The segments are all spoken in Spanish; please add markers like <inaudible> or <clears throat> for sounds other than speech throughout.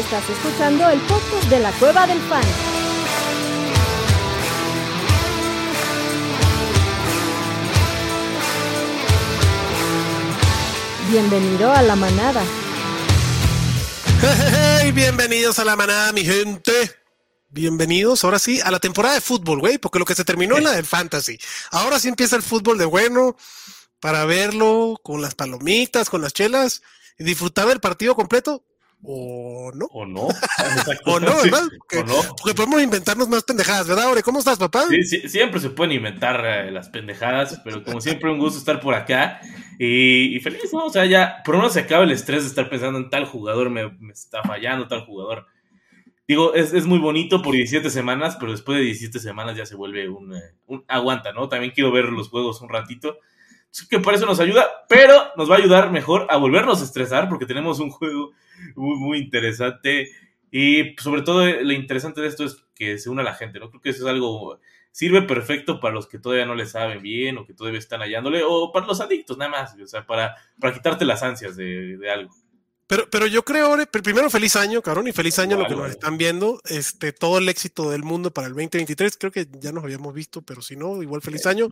Estás escuchando el podcast de la Cueva del Fan. Bienvenido a la manada. Hey, bienvenidos a la manada, mi gente. Bienvenidos, ahora sí, a la temporada de fútbol, güey, porque lo que se terminó es la del fantasy. Ahora sí empieza el fútbol de bueno para verlo con las palomitas, con las chelas y disfrutar del partido completo o no. O no. <laughs> o no, ¿verdad? Porque, porque, podemos inventarnos más pendejadas, ¿verdad, Aure? ¿Cómo estás, papá? Sí, sí, siempre se pueden inventar eh, las pendejadas, pero como <laughs> siempre, un gusto estar por acá. Y, y, feliz, ¿no? O sea, ya por menos se acaba el estrés de estar pensando en tal jugador, me, me está fallando tal jugador. Digo, es, es, muy bonito por 17 semanas, pero después de 17 semanas ya se vuelve un, eh, un aguanta, ¿no? También quiero ver los juegos un ratito que por eso nos ayuda, pero nos va a ayudar mejor a volvernos a estresar porque tenemos un juego muy, muy interesante y sobre todo eh, lo interesante de esto es que se una la gente, ¿no? Creo que eso es algo, sirve perfecto para los que todavía no le saben bien o que todavía están hallándole o para los adictos nada más, o sea, para, para quitarte las ansias de, de algo. Pero, pero yo creo, primero feliz año, cabrón, y feliz año a lo que nos están viendo. Este, todo el éxito del mundo para el 2023. Creo que ya nos habíamos visto, pero si no, igual feliz año.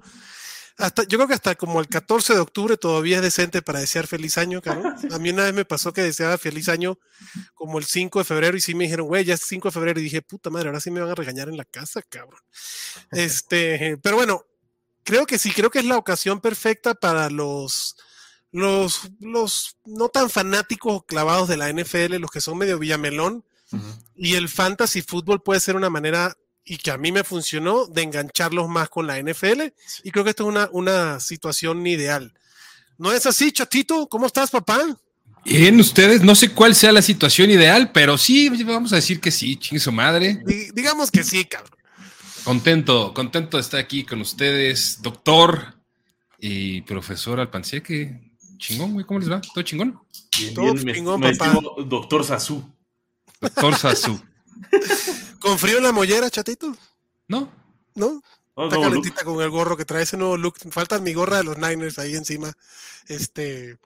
Hasta, yo creo que hasta como el 14 de octubre todavía es decente para desear feliz año, cabrón. <laughs> A mí una vez me pasó que deseaba feliz año como el 5 de febrero y sí me dijeron, güey, ya es 5 de febrero y dije, puta madre, ahora sí me van a regañar en la casa, cabrón. <laughs> Este, pero bueno, creo que sí, creo que es la ocasión perfecta para los, los, los no tan fanáticos o clavados de la NFL, los que son medio villamelón, uh -huh. y el fantasy fútbol puede ser una manera y que a mí me funcionó de engancharlos más con la NFL y creo que esto es una, una situación ideal. ¿No es así, chatito? ¿Cómo estás, papá? Bien, ustedes, no sé cuál sea la situación ideal, pero sí, vamos a decir que sí, chingue su madre. D digamos que sí, cabrón. Contento, contento de estar aquí con ustedes, doctor y profesor Alpancía, que chingón, güey, ¿cómo les va? ¿Todo chingón? Bien, Todo bien, chingón, me, papá. Me doctor Sasú. Doctor Sasú. <laughs> ¿Con frío en la mollera, chatito? No. ¿No? Está calentita look. con el gorro que trae ese nuevo look. Falta mi gorra de los Niners ahí encima. Este,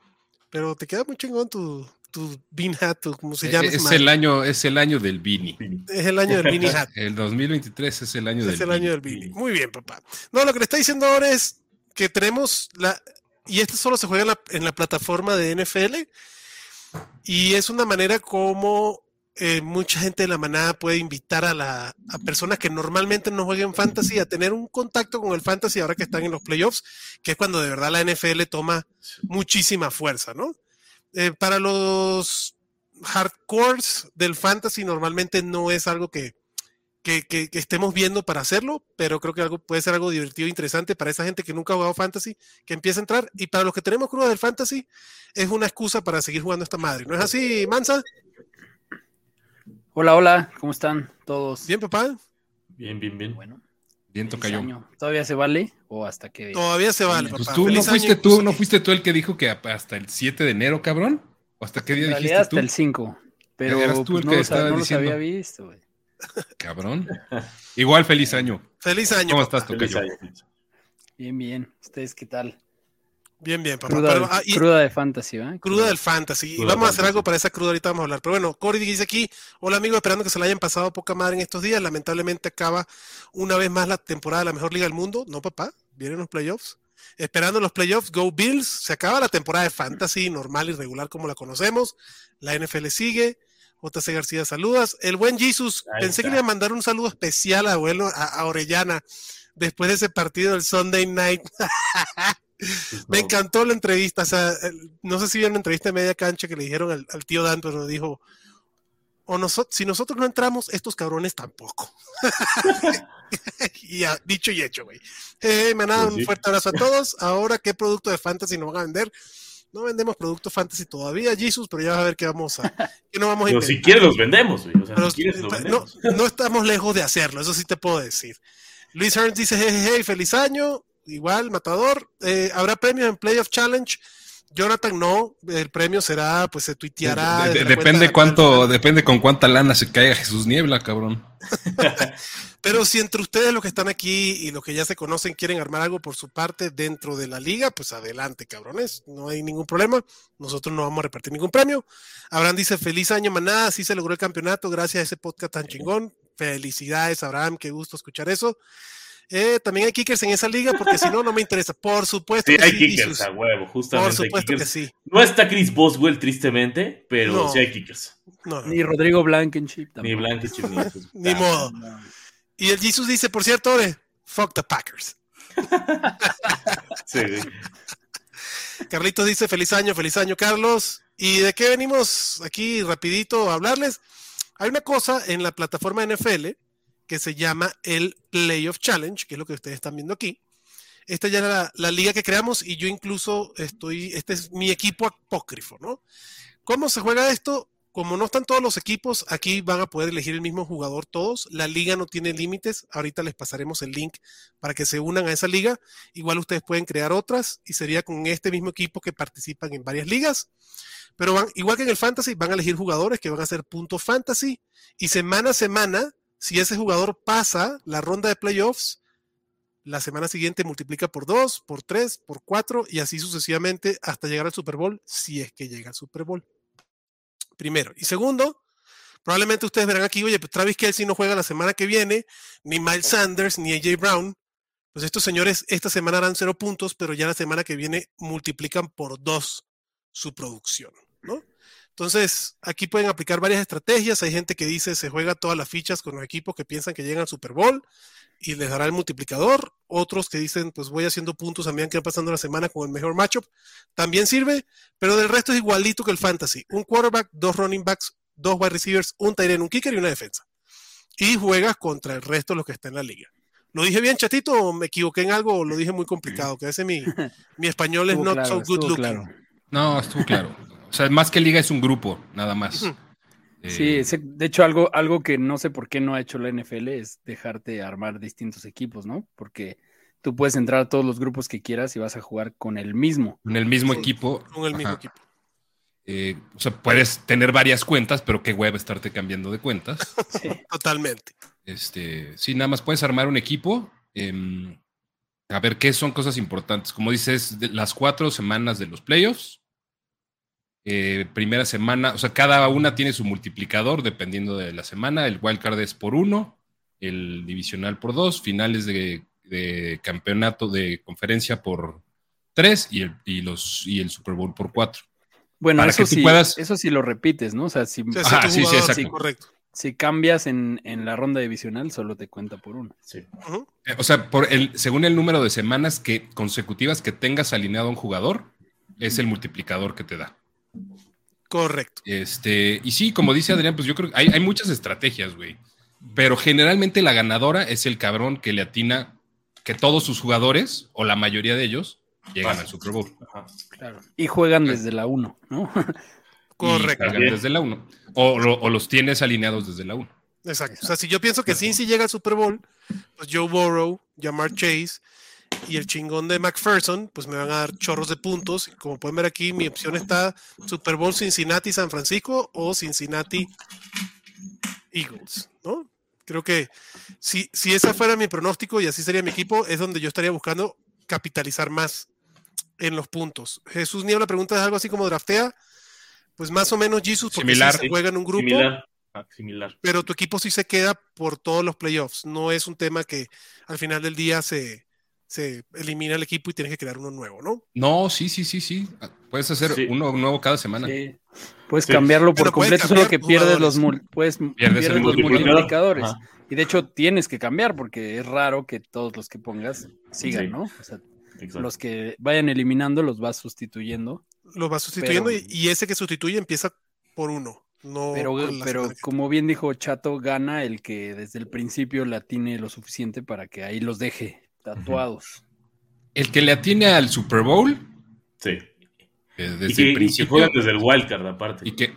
pero te queda muy chingón tu, tu bean hat, tu, como se llama. Es, el año, es el año del beanie. Es el año del beanie hat. <laughs> El 2023 es el año es del Es el año del beanie. Muy bien, papá. No, lo que le está diciendo ahora es que tenemos la. Y esto solo se juega en la, en la plataforma de NFL. Y es una manera como eh, mucha gente de la manada puede invitar a, la, a personas que normalmente no jueguen fantasy a tener un contacto con el fantasy ahora que están en los playoffs, que es cuando de verdad la NFL toma muchísima fuerza, ¿no? Eh, para los hardcores del fantasy normalmente no es algo que, que, que, que, estemos viendo para hacerlo, pero creo que algo puede ser algo divertido e interesante para esa gente que nunca ha jugado fantasy, que empieza a entrar, y para los que tenemos cruda del fantasy, es una excusa para seguir jugando esta madre. ¿No es así, Mansa? Hola, hola, ¿cómo están todos? Bien, papá. Bien, bien, bien. Bueno, bien tocayo. ¿Todavía se vale o hasta que Todavía se vale, pues papá. tú no fuiste tú, no fuiste tú el que dijo que hasta el 7 de enero, cabrón? ¿O hasta qué día en dijiste hasta tú? el 5. Pero Eras tú pues, el no, que los, estaba no los diciendo. había visto, güey. Cabrón. Igual feliz año. Feliz año. ¿Cómo papá. estás, tocayo? Bien, bien. ¿Ustedes qué tal? Bien, bien, papá. Cruda, Pero, ah, y- cruda de fantasy, ¿verdad? Cruda del fantasy. Y vamos a hacer algo para esa cruda, ahorita vamos a hablar. Pero bueno, Cory dice aquí, hola amigo, esperando que se la hayan pasado poca madre en estos días. Lamentablemente acaba una vez más la temporada de la mejor liga del mundo. No, papá, vienen los playoffs. Esperando los playoffs, Go Bills. Se acaba la temporada de fantasy normal y regular como la conocemos. La NFL sigue. JC García, saludas. El buen Jesus, Ahí pensé está. que le iba a mandar un saludo especial a abuelo, a, a Orellana, después de ese partido del Sunday Night. <laughs> Me encantó la entrevista. O sea, el- no sé si vieron la entrevista de media cancha que le dijeron al, al tío Dan, pero nos dijo: o noso- si nosotros no entramos, estos cabrones tampoco. <laughs> y ya, dicho y hecho, güey. Eh, manada, Pues un sí. fuerte abrazo a todos. Ahora, ¿qué producto de fantasy nos van a vender? No vendemos productos fantasy todavía, Jesus, pero ya vas a ver qué vamos a, qué no vamos a Pero si quieres los vendemos, güey. O sea, Pero, si quieres los no, vendemos. no estamos lejos de hacerlo, eso sí te puedo decir. Luis Hearns dice, hey, hey, hey, feliz año. Igual, Matador. Eh, ¿Habrá premio en Playoff Challenge? Jonathan, no. El premio será, pues se tuiteará. De- de- depende de cuánto, depende con cuánta lana se caiga Jesús Niebla, cabrón. <laughs> Pero si entre ustedes los que están aquí y los que ya se conocen quieren armar algo por su parte dentro de la liga, pues adelante, cabrones. No hay ningún problema. Nosotros no vamos a repartir ningún premio. Abraham dice, feliz año, manada. Sí se logró el campeonato gracias a ese podcast tan chingón. Felicidades, Abraham. Qué gusto escuchar eso. Eh, también hay kickers en esa liga porque si no, no me interesa. Por supuesto Sí, que hay sí, kickers a huevo, Por justamente. hay supuesto que kickers. sí. No está Chris Boswell, tristemente, pero No. sí hay kickers. No, no. Ni Rodrigo Blankenship Ni tampoco. Blankenship ni sus- <laughs> Ni modo. No. Y el Jesus dice, por cierto, Ore, fuck the Packers. Sí. Carlitos dice, feliz año, feliz año, Carlos. ¿Y de qué venimos aquí rapidito a hablarles? Hay una cosa en la plataforma NFL que se llama el Playoff Challenge, que es lo que ustedes están viendo aquí. Esta ya era la, liga que creamos y yo incluso estoy, este es mi equipo apócrifo, ¿no? ¿Cómo se juega esto? Como no están todos los equipos, aquí van a poder elegir el mismo jugador todos. La liga no tiene límites. Ahorita les pasaremos el link para que se unan a esa liga. Igual ustedes pueden crear otras y sería con este mismo equipo que participan en varias ligas. Pero van, igual que en el fantasy, van a elegir jugadores que van a hacer puntos fantasy y semana a semana, si ese jugador pasa la ronda de playoffs, la semana siguiente multiplica por 2, por 3, por 4 y así sucesivamente hasta llegar al Super Bowl, si es que llega al Super Bowl. Primero. Y segundo, probablemente ustedes verán aquí, oye, pues Travis Kelsey no juega la semana que viene, ni Miles Sanders, ni AJ Brown. Pues estos señores esta semana harán cero puntos, pero ya la semana que viene multiplican por dos su producción, ¿no? Entonces, aquí pueden aplicar varias estrategias. Hay gente que dice se juega todas las fichas con los equipos que piensan que llegan al Super Bowl y les dará el multiplicador. Otros que dicen, pues voy haciendo puntos a medida que va pasando la semana con el mejor matchup. También sirve, pero del resto es igualito que el fantasy. Un quarterback, dos running backs, dos wide receivers, un tight end, un kicker y una defensa. Y juegas contra el resto de los que están en la liga. ¿Lo dije bien, chatito? ¿O me equivoqué en algo o lo dije muy complicado? Que a veces mi, mi español es Estuvo not claro, so good looking. claro. No, estuvo claro. O sea, más que liga es un grupo, nada más. Eh, Sí, de hecho, algo, algo que no sé por qué no ha hecho la NFL es dejarte armar distintos equipos, ¿no? Porque tú puedes entrar a todos los grupos que quieras y vas a jugar con el mismo. en el mismo Sí, equipo. Con el mismo ajá, equipo. eh, o sea, puedes tener varias cuentas, pero qué hueva estarte cambiando de cuentas. <laughs> Sí. Totalmente. Este, sí, nada más puedes armar un equipo. em, a ver qué son cosas importantes. Como dices, de las cuatro semanas de los playoffs. Eh, primera semana, o sea, cada una tiene su multiplicador dependiendo de la semana. El wildcard es por uno, el divisional por dos, finales de, de campeonato de conferencia por tres y el, y los, y el Super Bowl por cuatro. Bueno, Para eso sí, puedas- eso sí lo repites, ¿no? O sea, si, O sea, Ajá, sí, jugador- correcto. si cambias en, en la ronda divisional, solo te cuenta por uno. Sí. Eh, O sea, por el, según el número de semanas que consecutivas que tengas alineado a un jugador, es el multiplicador que te da. Correcto. Este, y sí, como dice Adrián, pues yo creo que hay, hay muchas estrategias, güey. Pero generalmente la ganadora es el cabrón que le atina que todos sus jugadores, o la mayoría de ellos, llegan al Super Bowl. Ajá. Claro. Y juegan desde la 1, ¿no? <laughs> Correcto. Desde la 1. O, lo- o los tienes alineados desde la 1. Exacto. O sea, si yo pienso que Cincy llega al Super Bowl, pues Joe Burrow, Jamar Chase y el chingón de McPherson, pues me van a dar chorros de puntos. Como pueden ver aquí, mi opción está Super Bowl Cincinnati San Francisco o Cincinnati Eagles, ¿no? Creo que si, si esa fuera mi pronóstico y así sería mi equipo, es donde yo estaría buscando capitalizar más en los puntos. Jesús Niebla pregunta es algo así como draftea. Pues más o menos, Jesus, porque Similar. se juega en un grupo Similar. Ah, similar. pero tu equipo sí se queda por todos los playoffs. No es un tema que al final del día se, se elimina el equipo y tienes que crear uno nuevo, ¿no? No, sí, sí, sí, sí. Puedes hacer Sí. uno nuevo cada semana. Sí. Puedes Sí. cambiarlo por Pero completo, solo que pierdes los, puedes, Pierdes pierdes el los multiplicador. multiplicadores. Ajá. Y de hecho tienes que cambiar porque es raro que todos los que pongas sigan, Sí. ¿no? O sea, los que vayan eliminando los vas sustituyendo. Lo vas sustituyendo Pero- y, y ese que sustituye empieza por uno. No Pero, pero como bien dijo Chato, gana el que desde el principio la tiene lo suficiente para que ahí los deje tatuados. El que le atine al Super Bowl, Sí. eh, Y desde que, el y que principio. juegan desde el wildcard, aparte. Y que-.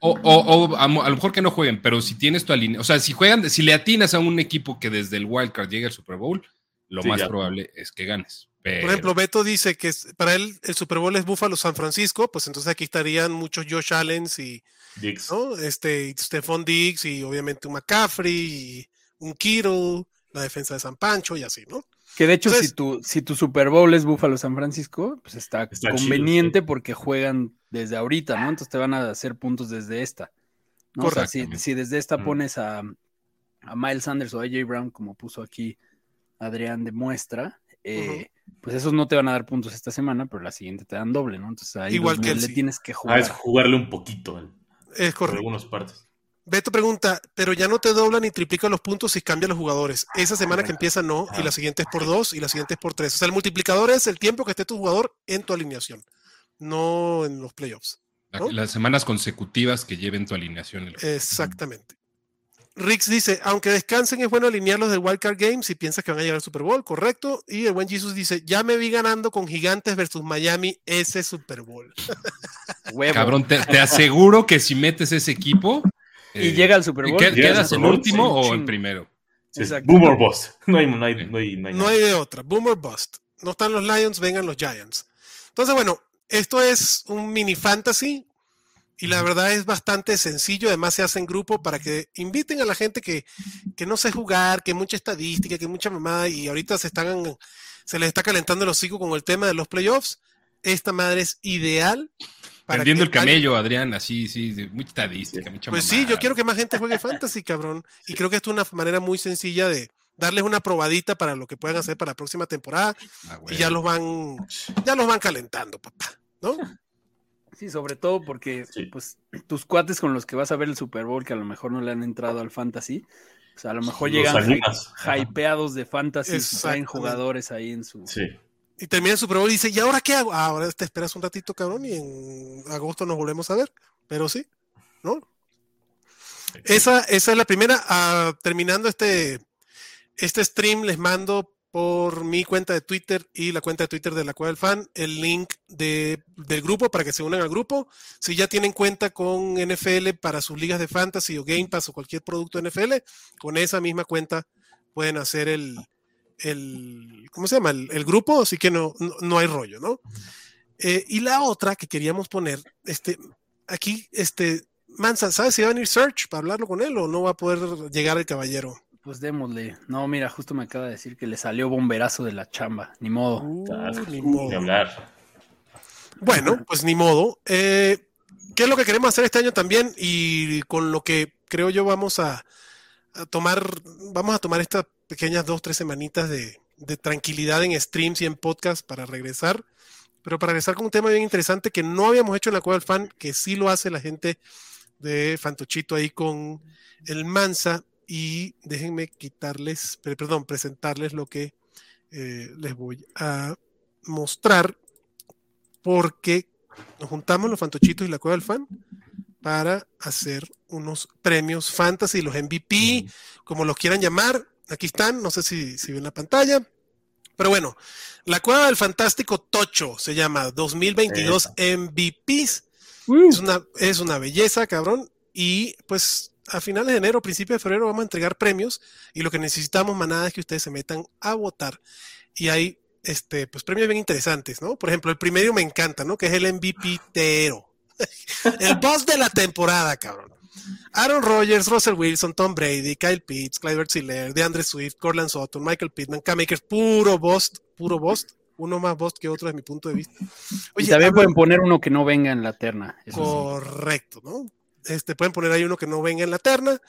O, o- o a, lo mejor que no jueguen, pero si tienes tu alinea, o sea, si juegan, si le atinas a un equipo que desde el wildcard llega al Super Bowl, lo Sí, más ya. probable es que ganes. Pero, Por ejemplo, Beto dice que para él el Super Bowl es Buffalo San Francisco, pues entonces aquí estarían muchos Josh Allens y, Dix. ¿no? Este, Stephon Diggs y obviamente un McCaffrey y un Kittle, la defensa de San Pancho y así, ¿no? Que de hecho, Entonces- si, tu, si tu Super Bowl es Buffalo San Francisco, pues está, Está conveniente porque juegan desde ahorita, ¿no? Entonces te van a hacer puntos desde esta. ¿no? O sea, si, desde esta Mm. pones a, a Miles Sanders o a AJ Brown, como puso aquí Adrián de muestra, eh, pues esos no te van a dar puntos esta semana, pero la siguiente te dan doble, ¿no? Entonces ahí Igual que le tienes que Ah, jugar. es jugarle un poquito Es correcto. algunas partes. Beto pregunta, pero ya no te doblan ni triplican los puntos si cambian los jugadores. Esa semana que empieza no, y la siguiente es por dos, y la siguiente es por tres. O sea, el multiplicador es el tiempo que esté tu jugador en tu alineación, no en los playoffs. Las semanas consecutivas que lleven tu alineación. el- Exactamente. Rix dice, aunque descansen es bueno alinearlos del Wildcard Game si piensas que van a llegar al Super Bowl, correcto. Y el buen Jesus dice, ya me vi ganando con Gigantes versus Miami ese Super Bowl. Huevo. Cabrón, te, te aseguro que si metes ese equipo. Y eh, llega al Super Bowl. ¿qué- Llega al ¿Quedas en último sí, o en primero? Sí. Boomer Boss. No hay, no hay, no hay, no hay No nada. hay de otra. Boomer Bust. No están los Lions, vengan los Giants. Entonces, bueno, esto es un mini fantasy y la verdad es bastante sencillo. Además, se hace en grupo para que inviten a la gente que, que no sé jugar, que mucha estadística, que mucha mamada y ahorita se están se les está calentando el hocico con el tema de los playoffs. Esta madre es ideal. Para Vendiendo el camello, Adrián, así, sí, de- mucha estadística, mucha Pues sí, yo quiero que más gente juegue fantasy, cabrón. <laughs> Y creo que esto es una manera muy sencilla de darles una probadita para lo que puedan hacer para la próxima temporada Ah, y ya los van ya los van calentando, papá, ¿no? Sí, sobre todo porque Sí. pues tus cuates con los que vas a ver el Super Bowl que a lo mejor no le han entrado al fantasy, o sea, a lo mejor llegan hypeados de fantasy, y traen jugadores ahí en su Sí. Y termina el Super Bowl y dice, ¿y ahora qué hago? Ah, ahora te esperas un ratito, cabrón, y en agosto nos volvemos a ver. Pero sí, ¿no? Esa, esa es la primera. Ah, terminando este, este stream, les mando por mi cuenta de Twitter y la cuenta de Twitter de la Cueva del Fan el link de, del grupo para que se unan al grupo. Si ya tienen cuenta con NFL para sus ligas de fantasy o Game Pass o cualquier producto NFL, con esa misma cuenta pueden hacer el, el ¿cómo se llama? El, el grupo, así que no, no, no hay rollo, ¿no? Eh, y la otra que queríamos poner, este, aquí, este, Mansa, ¿sabes si va a venir Search para hablarlo con él o no va a poder llegar el caballero? pues démosle. No, mira, justo me acaba de decir que le salió bomberazo de la chamba, ni modo. Uh, ni Ni modo. hablar. Bueno, <laughs> pues ni modo. Eh, ¿Qué es lo que queremos hacer este año también? Y con lo que creo yo vamos a, a tomar, vamos a tomar estas pequeñas dos, tres semanitas de, de tranquilidad en streams y en podcast para regresar. Pero para regresar con un tema bien interesante que no habíamos hecho en la Cueva del Fan, que sí lo hace la gente de Fantochito ahí con el Mansa. Y déjenme quitarles, per- perdón, presentarles lo que eh, les voy a mostrar porque nos juntamos los fantochitos y la cueva del fan para hacer unos premios fantasy, los MVP, como los quieran llamar. Aquí están, no sé si, si ven la pantalla. Pero bueno, la cueva del fantástico Tocho se llama 2022 MVPs. Es una, es una belleza, cabrón. Y pues a finales de enero, principios de febrero, vamos a entregar premios. Y lo que necesitamos, manada, es que ustedes se metan a votar. Y hay este, pues, premios bien interesantes, ¿no? Por ejemplo, el primero me encanta, ¿no? Que es el MVP tero. <laughs> el boss de la temporada, cabrón. Aaron Rodgers, Russell Wilson, Tom Brady, Kyle Pitts, Clyde Siller, DeAndre Swift, Cortland Sutton, Michael Pittman, Cam Akers, puro boss, puro boss. Uno más boss que otro desde mi punto de vista. y también hablo- pueden poner uno que no venga en la terna. eso. Correcto, ¿no? Este, pueden poner ahí uno que no venga en la terna.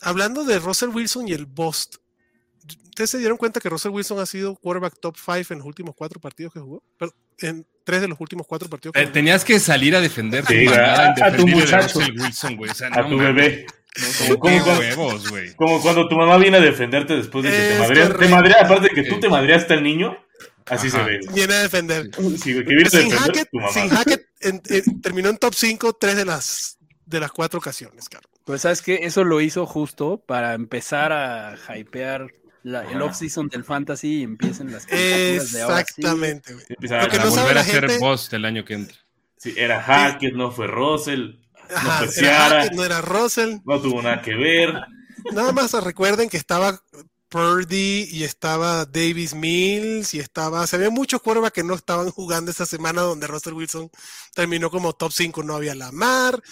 Hablando de Russell Wilson y el Bost, ¿ustedes se dieron cuenta que Russell Wilson ha sido quarterback top 5 en los últimos cuatro partidos que jugó? Perdón, en tres de los últimos cuatro partidos que Eh, jugó. Tenías que salir a defender Sí, a- a tu muchacho. Russell Wilson, güey. O sea, A no tu bebé. Como, Como cuando- huevos, güey. Como cuando tu mamá viene a defenderte después de que te madreas. Te correcto. madrea, aparte de que tú te madreaste al niño, así Ajá. se ve. Viene a defender. Sí, güey, que viene a Sin defender Hackett, tu mamá. sin Hackett en- en- terminó en top 5 tres de las, de las cuatro ocasiones, claro. Pues sabes que eso lo hizo justo para empezar a hypear la- el off-season del fantasy y empiecen las candidaturas de ahora sí. Exactamente, güey. Empieza Lo que a- no sabe volver la a ser boss del año que entra. sí, era Hackett, no fue Russell, no fue era Ciara, Hackett, no era Russell. no tuvo nada que ver. Nada más recuerden que estaba Purdy y estaba Davis Mills y estaba, se había muchos quarterbacks que no estaban jugando esa semana donde Russell Wilson terminó como top 5, no había Lamar,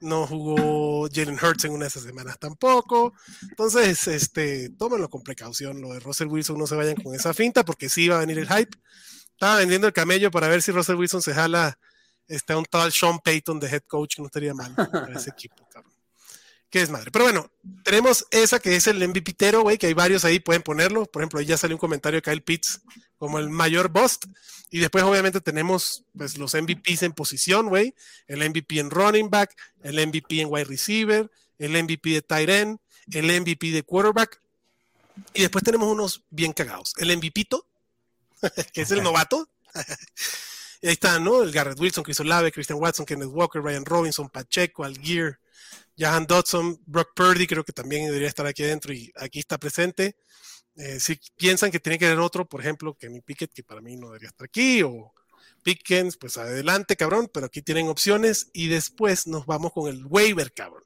no jugó Jalen Hurts en una de esas semanas tampoco. Entonces, este, tómenlo con precaución, lo de Russell Wilson no se vayan con esa finta porque sí va a venir el hype. Estaba vendiendo el camello para ver si Russell Wilson se jala este, un tal Sean Payton de head coach, no estaría mal para ese equipo, cabrón que es madre. Pero bueno, tenemos esa que es el MVPtero, güey, que hay varios ahí, pueden ponerlo. Por ejemplo, ahí ya salió un comentario de Kyle Pitts como el mayor bust. Y después, obviamente, tenemos pues, los MVPs en posición, güey. El MVP en running back, el MVP en wide receiver, el MVP de tight end, el MVP de quarterback. Y después tenemos unos bien cagados. El MVPito, <laughs> que es el novato. y <laughs> ahí está, ¿no? El Garrett Wilson, Chris Olave, Christian Watson, Kenneth Walker, Ryan Robinson, Pacheco, Algier, Jahan Dodson, Brock Purdy, creo que también debería estar aquí adentro y aquí está presente. Eh, si piensan que tiene que haber otro, por ejemplo, mi Pickett, que para mí no debería estar aquí, o Pickens, pues adelante, cabrón, pero aquí tienen opciones y después nos vamos con el waiver, cabrón.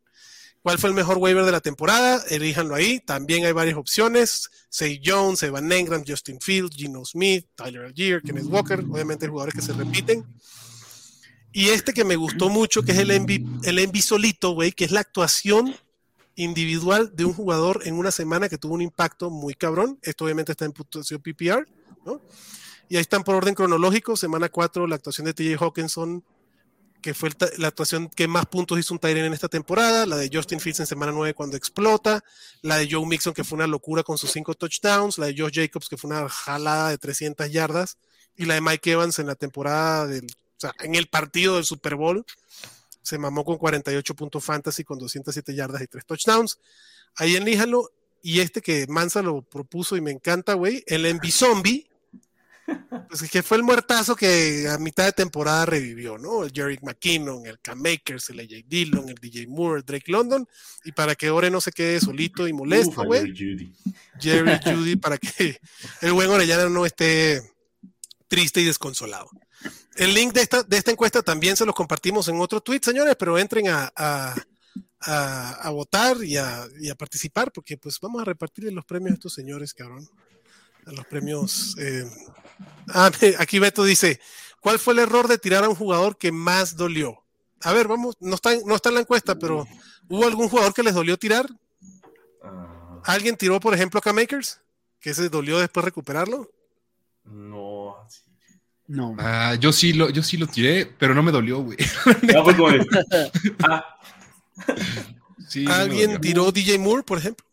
¿Cuál fue el mejor waiver de la temporada? Elíjanlo ahí. También hay varias opciones. Say Jones, Evan Engram, Justin Fields, Gino Smith, Tyler Algier, Kenneth Walker. Obviamente jugadores que se repiten. Y este que me gustó mucho, que es el Envy, el Envy solito, güey, que es la actuación individual de un jugador en una semana que tuvo un impacto muy cabrón. Esto obviamente está en puntuación PPR, ¿no? Y ahí están por orden cronológico. Semana 4, la actuación de TJ Hawkinson, que fue la actuación que más puntos hizo un Tyrene en esta temporada. La de Justin Fields en semana 9 cuando explota. La de Joe Mixon, que fue una locura con sus 5 touchdowns. La de Josh Jacobs, que fue una jalada de 300 yardas. Y la de Mike Evans en la temporada del sea, en el partido del Super Bowl se mamó con 48 puntos fantasy con 207 yardas y 3 touchdowns. Ahí elíjalo. Y este que Mansa lo propuso y me encanta, güey, el Envy Zombie. Pues que fue el muertazo que a mitad de temporada revivió, ¿no? El Jerry McKinnon, el Cam Makers, el AJ Dillon, el DJ Moore, el Drake London. Y para que Ore no se quede solito y molesto, güey. Jerry Judy. Jerry Judy, para que el buen Orellana no esté triste y desconsolado. El link de esta, de esta encuesta también se los compartimos en otro tweet, señores, pero entren a, a, votar y a, participar, porque pues vamos a repartir los premios a estos señores, cabrón. A los premios. Eh. Ah, <laughs> aquí Beto dice: ¿Cuál fue el error de tirar a un jugador que más dolió? A ver, vamos, no está, no está en la encuesta, pero ¿hubo algún jugador que les dolió tirar? Ah. ¿Alguien tiró, por ejemplo, a K-Makers? ¿Que se dolió después recuperarlo? No, no. Ah, yo sí lo, yo sí lo tiré, pero no me dolió, güey. <laughs> Ah. ¿Alguien tiró DJ Moore, por ejemplo?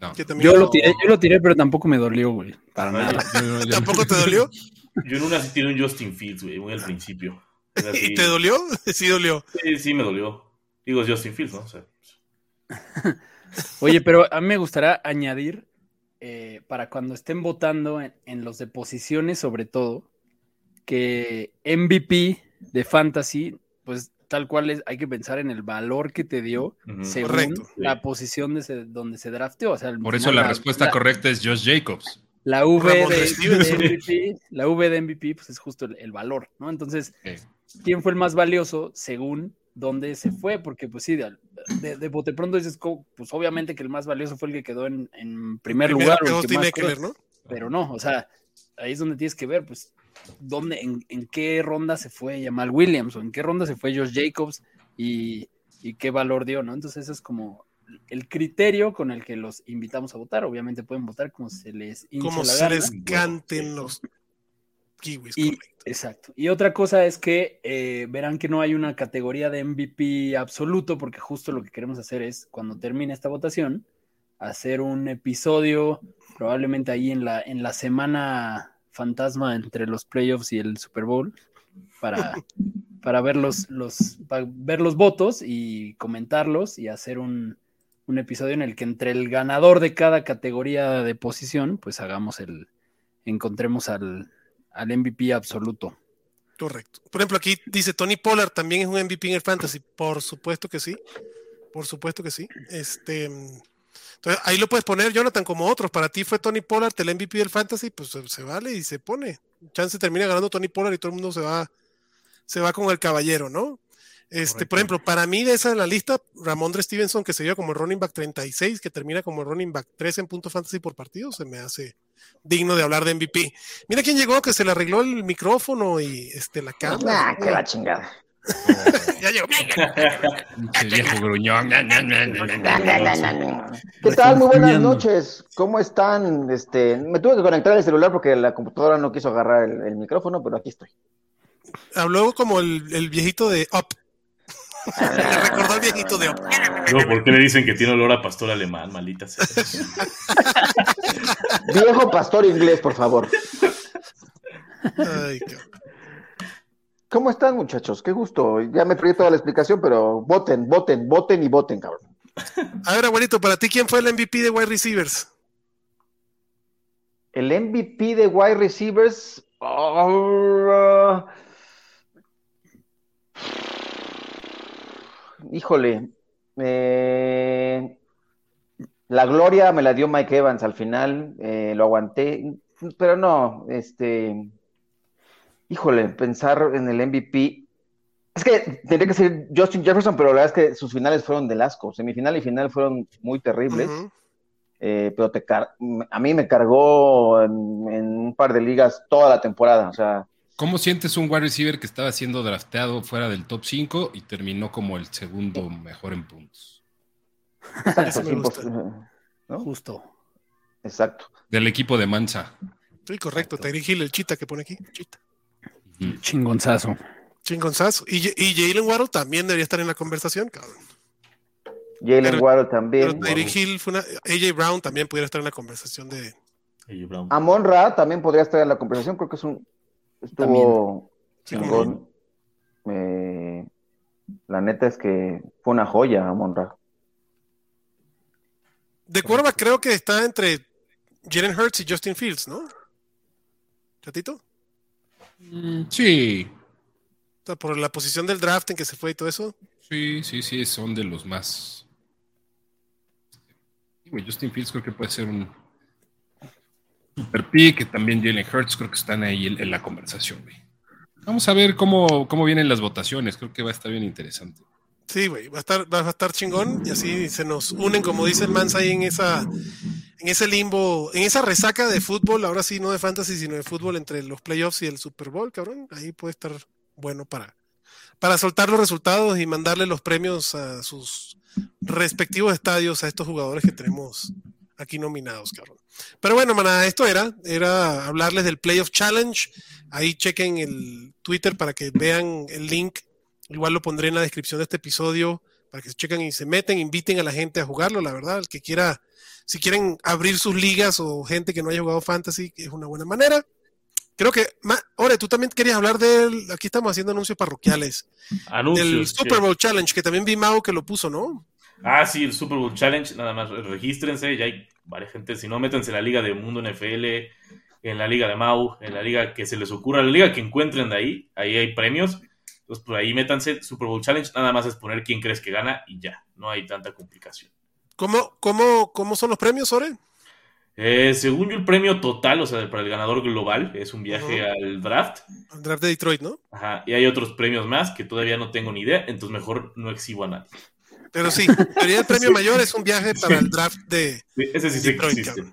No. Yo, lo tiré, yo lo tiré, pero tampoco me dolió, güey. Para nada. ¿Tampoco te dolió? Yo en una sí tiré un Justin Fields, güey, muy al principio. ¿Y te dolió? <laughs> Sí dolió. Sí, sí me dolió. Digo, Justin Fields, ¿no? <laughs> Oye, pero a mí me gustaría añadir, eh, para cuando estén votando en, en los de posiciones, sobre todo, que MVP de Fantasy, pues tal cual es, hay que pensar en el valor que te dio según la posición de donde se drafteó. Por eso la, respuesta correcta es Josh Jacobs. La V de, MVP, la V de MVP, pues es justo el, valor, ¿no? Entonces, ¿quién fue el más valioso según dónde se fue? Porque, pues sí, de, de, bote pronto dices, pues obviamente que el más valioso fue el que quedó en, primer lugar. Pero no, o sea, ahí es donde tienes que ver, pues, dónde, en, qué ronda se fue Jamal Williams o en qué ronda se fue Josh Jacobs y, qué valor dio, ¿no? Entonces, eso es como el criterio con el que los invitamos a votar. Obviamente pueden votar como se les Como se les canten los kiwis. exacto. Y otra cosa es que eh, verán que no hay una categoría de MVP absoluto, porque justo lo que queremos hacer es, cuando termine esta votación, hacer un episodio, probablemente ahí en la, en la semana fantasma entre los playoffs y el Super Bowl para, para ver, los, ver los votos y comentarlos y hacer un, episodio en el que entre el ganador de cada categoría de posición, pues hagamos el, encontremos al, al MVP absoluto. Correcto. Por ejemplo, aquí dice Tony Pollard también es un MVP en el fantasy. Por supuesto que sí. Por supuesto que sí. Este, entonces, ahí lo puedes poner, Jonathan, como otros. Para ti fue Tony Pollard el MVP del Fantasy, pues se, vale y se pone. Chance termina ganando Tony Pollard y todo el mundo se va, se va con el caballero, ¿no? Este, por ejemplo, para mí de esa en la lista, Ramondre Stevenson, que se dio como el running back 36, que termina como el running back 3 en punto fantasy por partido, se me hace digno de hablar de MVP. Mira quién llegó, que se le arregló el micrófono y este, la cámara. Ah, que la chingada. Ya llegó. <laughs> Pinche viejo gruñón. <laughs> ¿Qué tal? Muy buenas noches. ¿Cómo están? Este, me tuve que conectar el celular porque la computadora no quiso agarrar el, el micrófono, pero aquí estoy. Habló como el, el viejito de Up. <laughs> le recordó al viejito de Up. No, ¿por qué le dicen que tiene olor a pastor alemán, malita sea? Viejo pastor inglés, por favor. Ay, cabrón. ¿Cómo están, muchachos? Qué gusto. Ya me traí toda la explicación, pero voten, voten, voten y voten, cabrón. A ver, abuelito, para ti, ¿quién fue el MVP de wide receivers? El MVP de wide receivers. oh, híjole. eh, la gloria me la dio Mike Evans al final. eh, lo aguanté. Pero no, este. Híjole, pensar en el MVP. Es que tendría que ser Justin Jefferson, pero la verdad es que sus finales fueron del asco. Semifinal y final fueron muy terribles. Eh, pero te car- a mí me cargó en, en un par de ligas toda la temporada. O sea, ¿Cómo sientes un wide receiver que estaba siendo drafteado fuera del top 5 y terminó como el segundo mejor en puntos? <laughs> Ese me gusta. ¿no? Justo. Exacto. Del equipo de Mansa. Sí, correcto. Tyreek Hill, el chita que pone aquí. Chita. Chingonzazo. Chingonzazo. Y, y Jalen Waddle también debería estar en la conversación, cabrón. Jalen Waddle Pero también. Tyreek Hill fue una. AJ Brown también pudiera estar en la conversación de. Brown. Amon Ra también podría estar en la conversación. Creo que es un. Estuvo Sí, chingón. Eh, la neta es que fue una joya, Amon Ra. De quarterback creo que está entre Jalen Hurts y Justin Fields, ¿no? ¿Chatito? Mm, Sí, por la posición del draft en que se fue y todo eso. sí, sí, sí, son de los más. Justin Fields creo que puede ser un super pick, también Jalen Hurts creo que están ahí en, en la conversación, güey. Vamos a ver cómo, cómo vienen las votaciones, creo que va a estar bien interesante. Sí, güey, va a estar, va a estar chingón y así se nos unen, como dice el Mans ahí en esa, en ese limbo, en esa resaca de fútbol, ahora sí no de fantasy, sino de fútbol entre los playoffs y el Super Bowl, cabrón. Ahí puede estar bueno para, para soltar los resultados y mandarle los premios a sus respectivos estadios a estos jugadores que tenemos aquí nominados, cabrón. Pero bueno, manada, esto era, era hablarles del Playoff Challenge. Ahí chequen el Twitter para que vean el link Igual lo pondré en la descripción de este episodio para que se chequen y se meten, inviten a la gente a jugarlo, la verdad, el que quiera, si quieren abrir sus ligas o gente que no haya jugado fantasy, es una buena manera. Creo que, Ma- Ore, tú también querías hablar del, aquí estamos haciendo anuncios parroquiales, <laughs> Anuncios. del Super Bowl Challenge, que también vi Mau que lo puso, ¿no? Ah, sí, el Super Bowl Challenge, nada más regístrense, ya hay varias gente, si no, métanse en la liga de Mundo NFL, en la liga de Mau, en la liga que se les ocurra, la liga que encuentren de ahí, ahí hay premios, entonces por ahí métanse, Super Bowl Challenge, nada más es poner quién crees que gana y ya, no hay tanta complicación. ¿Cómo, cómo, cómo son los premios, Ore? Eh, según yo, el premio total, o sea, para el ganador global, es un viaje al draft, El draft de Detroit, ¿no? Ajá, y hay otros premios más que todavía no tengo ni idea, entonces mejor no exhibo a nadie. Pero sí, en teoría el premio <laughs> mayor es un viaje para el draft de, Sí, Ese sí Detroit, existe.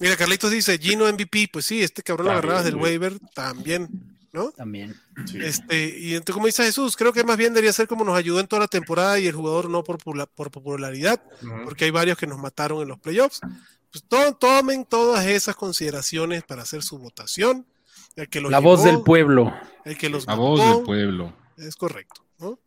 Mira, Carlitos dice, Gino MVP, pues sí, este cabrón lo agarrabas del waiver también, ¿no? También. Sí. Este, y entonces, como dice Jesús, creo que más bien debería ser como nos ayudó en toda la temporada y el jugador no por, por popularidad, porque hay varios que nos mataron en los playoffs. Pues to- tomen todas esas consideraciones para hacer su votación. El que los La voz del pueblo. El que los La voz del pueblo. es correcto, ¿no?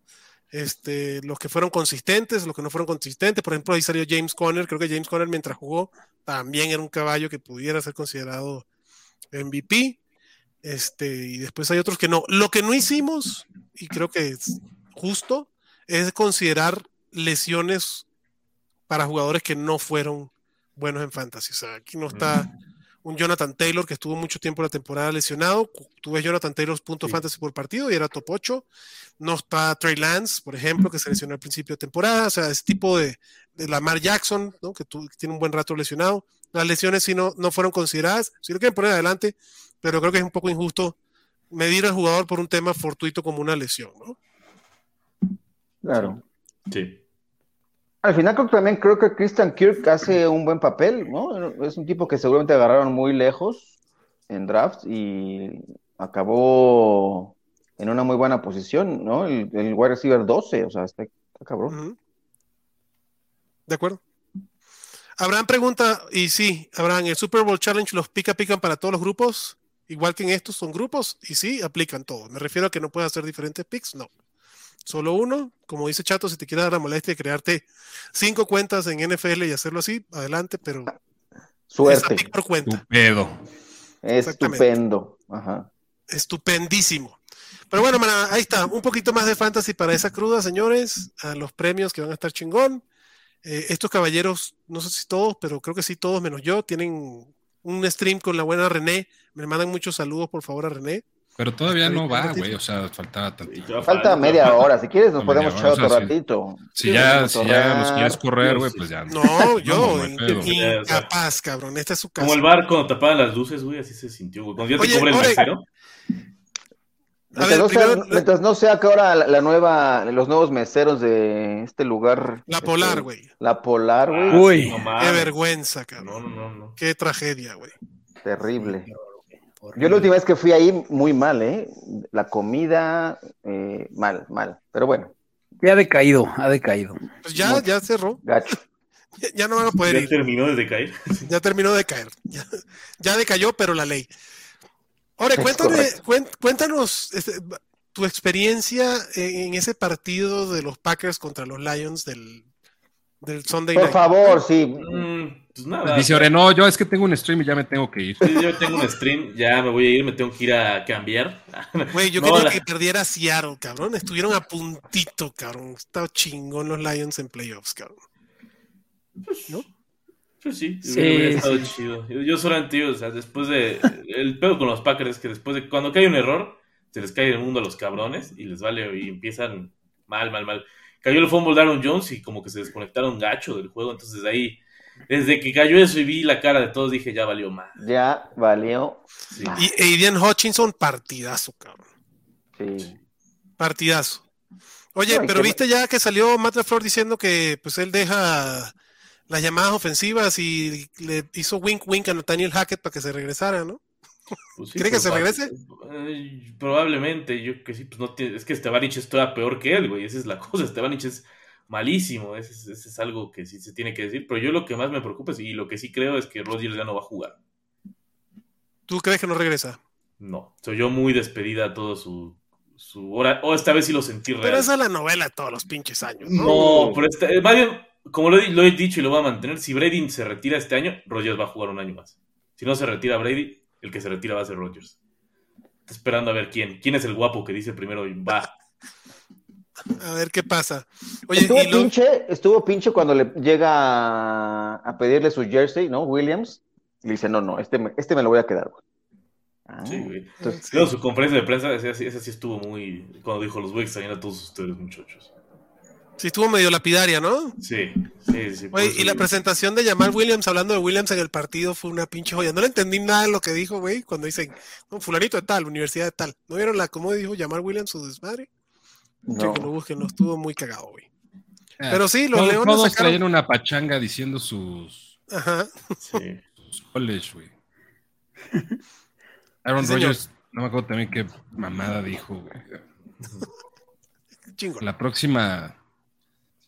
Este, los que fueron consistentes, los que no fueron consistentes, por ejemplo, ahí salió James Conner, creo que James Conner mientras jugó también era un caballo que pudiera ser considerado MVP. Este, y después hay otros que no. Lo que no hicimos, y creo que es justo, es considerar lesiones para jugadores que no fueron buenos en fantasy. O sea, aquí no está un Jonathan Taylor que estuvo mucho tiempo la temporada lesionado. Tú ves Jonathan Taylor puntos Sí. fantasy por partido y era top 8. No está Trey Lance, por ejemplo, que se lesionó al principio de temporada. O sea, ese tipo de, de Lamar Jackson, ¿no? que, tú- que tiene un buen rato lesionado. Las lesiones sí no, no fueron consideradas. Si lo quieren poner adelante, pero creo que es un poco injusto medir al jugador por un tema fortuito como una lesión. ¿no? Claro. Sí. Al final creo que también creo que Christian Kirk hace un buen papel, ¿no? Es un tipo que seguramente agarraron muy lejos en drafts y acabó en una muy buena posición, ¿no? El, el wide receiver 12, o sea, está, está cabrón. De acuerdo. Abraham pregunta, y sí, Abraham, el Super Bowl Challenge los pica pican para todos los grupos, igual que en estos son grupos, y sí, aplican todos. Me refiero a que no puedes hacer diferentes picks, no. Solo uno, como dice Chato, si te quieres dar la molestia de crearte cinco cuentas en NFL y hacerlo así, adelante, pero esa Suerte. pick por cuenta. Exactamente. Estupendo. Ajá. Estupendísimo. Pero bueno, ahí está. Un poquito más de fantasy para esa cruda, señores. A los premios que van a estar chingón. Eh, estos caballeros, no sé si todos, pero creo que sí todos, menos yo, tienen un stream con la buena René. Me mandan muchos saludos, por favor, a René. Pero todavía no va, güey. O sea, faltaba tantito. Falta media hora. Si quieres, nos podemos echar o sea, otro ratito. Si ya, si ya nos quieres correr, Yo güey, sí. pues ya. No, yo, incapaz, cabrón. Esta es su casa. Como el bar cuando tapaban las luces, güey, así se sintió, güey. Cuando ya te el mesero. A Mientras, ver, no sea, primero, la- mientras no sea que ahora la, la nueva, los nuevos meseros de este lugar. La este, Polar, güey. La Polar, güey. Ah, Uy. no Qué vergüenza, No, cabrón. no, no, no. Qué tragedia, güey. Terrible. Horrible. Yo la última vez que fui ahí, muy mal, ¿eh? La comida, eh, mal, mal. Pero bueno, Ya ha decaído, ha decaído. Pues ya, ya cerró. gacho. Ya, ya no van a poder Ya ir. terminó de decaer. Ya terminó de caer. Ya, ya decayó, pero la ley. Ahora, cuen- cuéntanos este, tu experiencia en, ese partido de los Packers contra los Lions del, del Sunday Por Night. favor, sí. Mm, pues nada. Dice Ore, no, yo es que tengo un stream y ya me tengo que ir. Sí, Yo tengo un stream, ya me voy a ir, me tengo que ir a cambiar. <laughs> Güey, yo No, quería la- que perdiera Seattle, cabrón. Estuvieron a puntito, cabrón. Estaba chingón los Lions en playoffs, cabrón. Pues sí, Sí, hubiera estado sí. chido. Yo, yo solamente digo, o sea, después de. El pedo con los Packers es que después de. Cuando cae un error, se les cae el mundo a los cabrones y les vale y empiezan mal, mal, mal. Cayó el fumble de Aaron Jones y como que se desconectaron gacho del juego. Entonces, desde ahí, desde que cayó eso y vi la cara de todos, dije, ya valió más. Ya valió. Sí. Y Aiden Hutchinson, partidazo, cabrón. Sí. Partidazo. Oye, No, pero que- viste ya que salió Matt LaFleur diciendo que pues él deja las llamadas ofensivas y le hizo wink wink a Nathaniel Hackett para que se regresara, ¿no? Pues sí, ¿Cree que se regrese? Eh, probablemente, yo que sí, pues no tiene, es que Stevanich es todavía peor que él, güey, esa es la <laughs> cosa, Stevanich es malísimo, ese es, ese es algo que sí se tiene que decir, pero yo lo que más me preocupa es- y lo que sí creo es que Rodgers ya no va a jugar, ¿Tú crees que no regresa? no, soy yo muy despedida a todo su, su hora, o esta vez sí lo sentí real. Pero esa es la novela de todos los pinches años, ¿no? No, pero esta- más bien, como lo he, lo he dicho y lo voy a mantener, si Brady se retira este año, Rodgers va a jugar un año más. Si no se retira Brady, el que se retira va a ser Rodgers. Está esperando a ver quién, quién es el guapo que dice primero va. A ver qué pasa. Oye, estuvo y lo- pinche, estuvo pinche cuando le llega a, a pedirle su jersey, ¿no? Williams. Y le dice, no, no, este me, este me lo voy a quedar, güey. Ah, Sí, güey. entonces, Luego su conferencia de prensa, esa, esa sí estuvo muy. Cuando dijo: Los voy a extrañar a todos ustedes, muchachos. Sí estuvo medio lapidaria, ¿no? Sí, sí, sí. eso y la presentación de Jamal Williams hablando de Williams en el partido fue una pinche joya. No le entendí nada de lo que dijo, güey, cuando dicen, "No, fulanito de tal, universidad de tal. ¿No vieron la cómo dijo Jamal Williams su desmadre? no. Chequenlo, búsquenlo, estuvo muy cagado, güey. Ah, Pero sí, los todos, Leones todos sacaron- traían una pachanga diciendo sus, Ajá. Sí. sus college, güey. <laughs> Aaron Sí. Rodgers, no me acuerdo también qué mamada dijo, güey. Chingo. La próxima,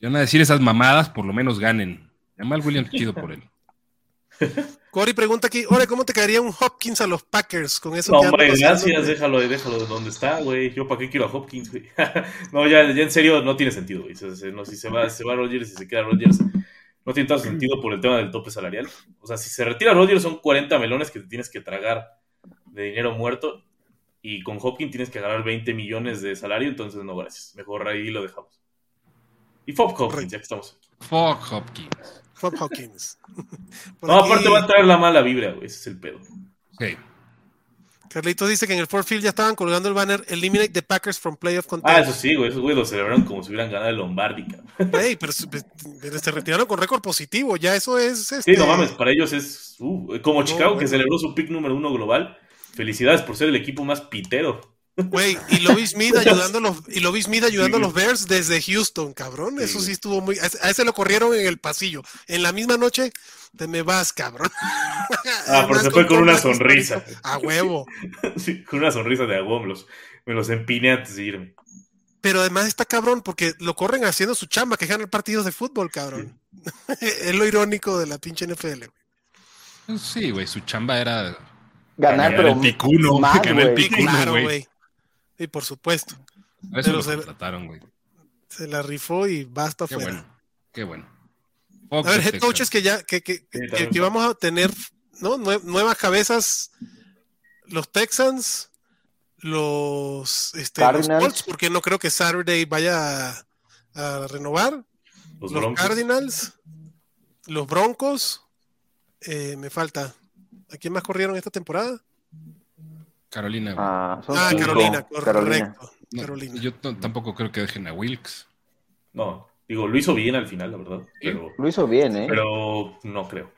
si van a decir esas mamadas, por lo menos ganen. Jamal Williams, chido por él. <laughs> Cory pregunta aquí, ahora, ¿cómo te caería un Hopkins a los Packers con eso No, que hombre, gracias, déjalo, déjalo de donde está, güey. Yo para qué quiero a Hopkins, güey. <laughs> no, ya, ya en serio no tiene sentido, güey. No, si se va, se va Rodgers y se queda Rodgers, no tiene tanto sentido por el tema del tope salarial. O sea, si se retira Rodgers son 40 melones que te tienes que tragar de dinero muerto. Y con Hopkins tienes que ganar 20 millones de salario, entonces no, gracias. Mejor ahí lo dejamos. Y Fob Hopkins, ya que estamos aquí. Fuck Hopkins. Bob Hopkins. Por <laughs> No, aquí, aparte va a traer la mala vibra, güey. Ese es el pedo. Sí. Carlitos dice que en el Ford Field ya estaban colgando el banner Eliminate the Packers from Playoff Ah, Contention. eso sí, güey. Esos güey lo celebraron como si hubieran ganado el Lombardi, cabrón. Güey, pero, se- pero se retiraron con récord positivo, ya eso es... Sí, este, no mames, para ellos es uh, como Chicago que celebró su pick número uno global. Felicidades por ser el equipo más pitero. Güey, y Lovie Smith ayudando a los, y Lovie Smith ayudando a los Bears desde Houston, cabrón. Eso sí estuvo muy. A ese- lo corrieron en el pasillo. En la misma noche, te me vas, cabrón. <laughs> Ah, pero se fue con una sonrisa. A huevo. <laughs> Sí, con una sonrisa de agua, me los, me los empiné antes de irme. Pero además está cabrón porque lo corren haciendo su chamba, que ganan partidos de fútbol, cabrón. <laughs> es lo irónico de la pinche NFL. güey. Sí, güey, su chamba era Ganar, ganar pero el picuno, más, ganar el picuno, güey. Y por supuesto, A Eso Pero lo se- contrataron, güey. se la rifó y basta Qué fuera. bueno, qué bueno. A ver, head coaches que ya, que, que, vamos a tener, ¿no? Nue- nuevas cabezas, los Texans, los, este, los. Colts, porque no creo que Saturday vaya a, a renovar, Los. Cardinals, los Broncos, eh, me falta, ¿a quién más corrieron esta temporada? Carolina. Ah, son Ah. Carolina, correcto, Carolina. No, Carolina. Yo tampoco creo que dejen a Wilkes. No, digo, lo hizo bien al final, la verdad. Pero, Lo hizo bien, ¿eh? pero no creo.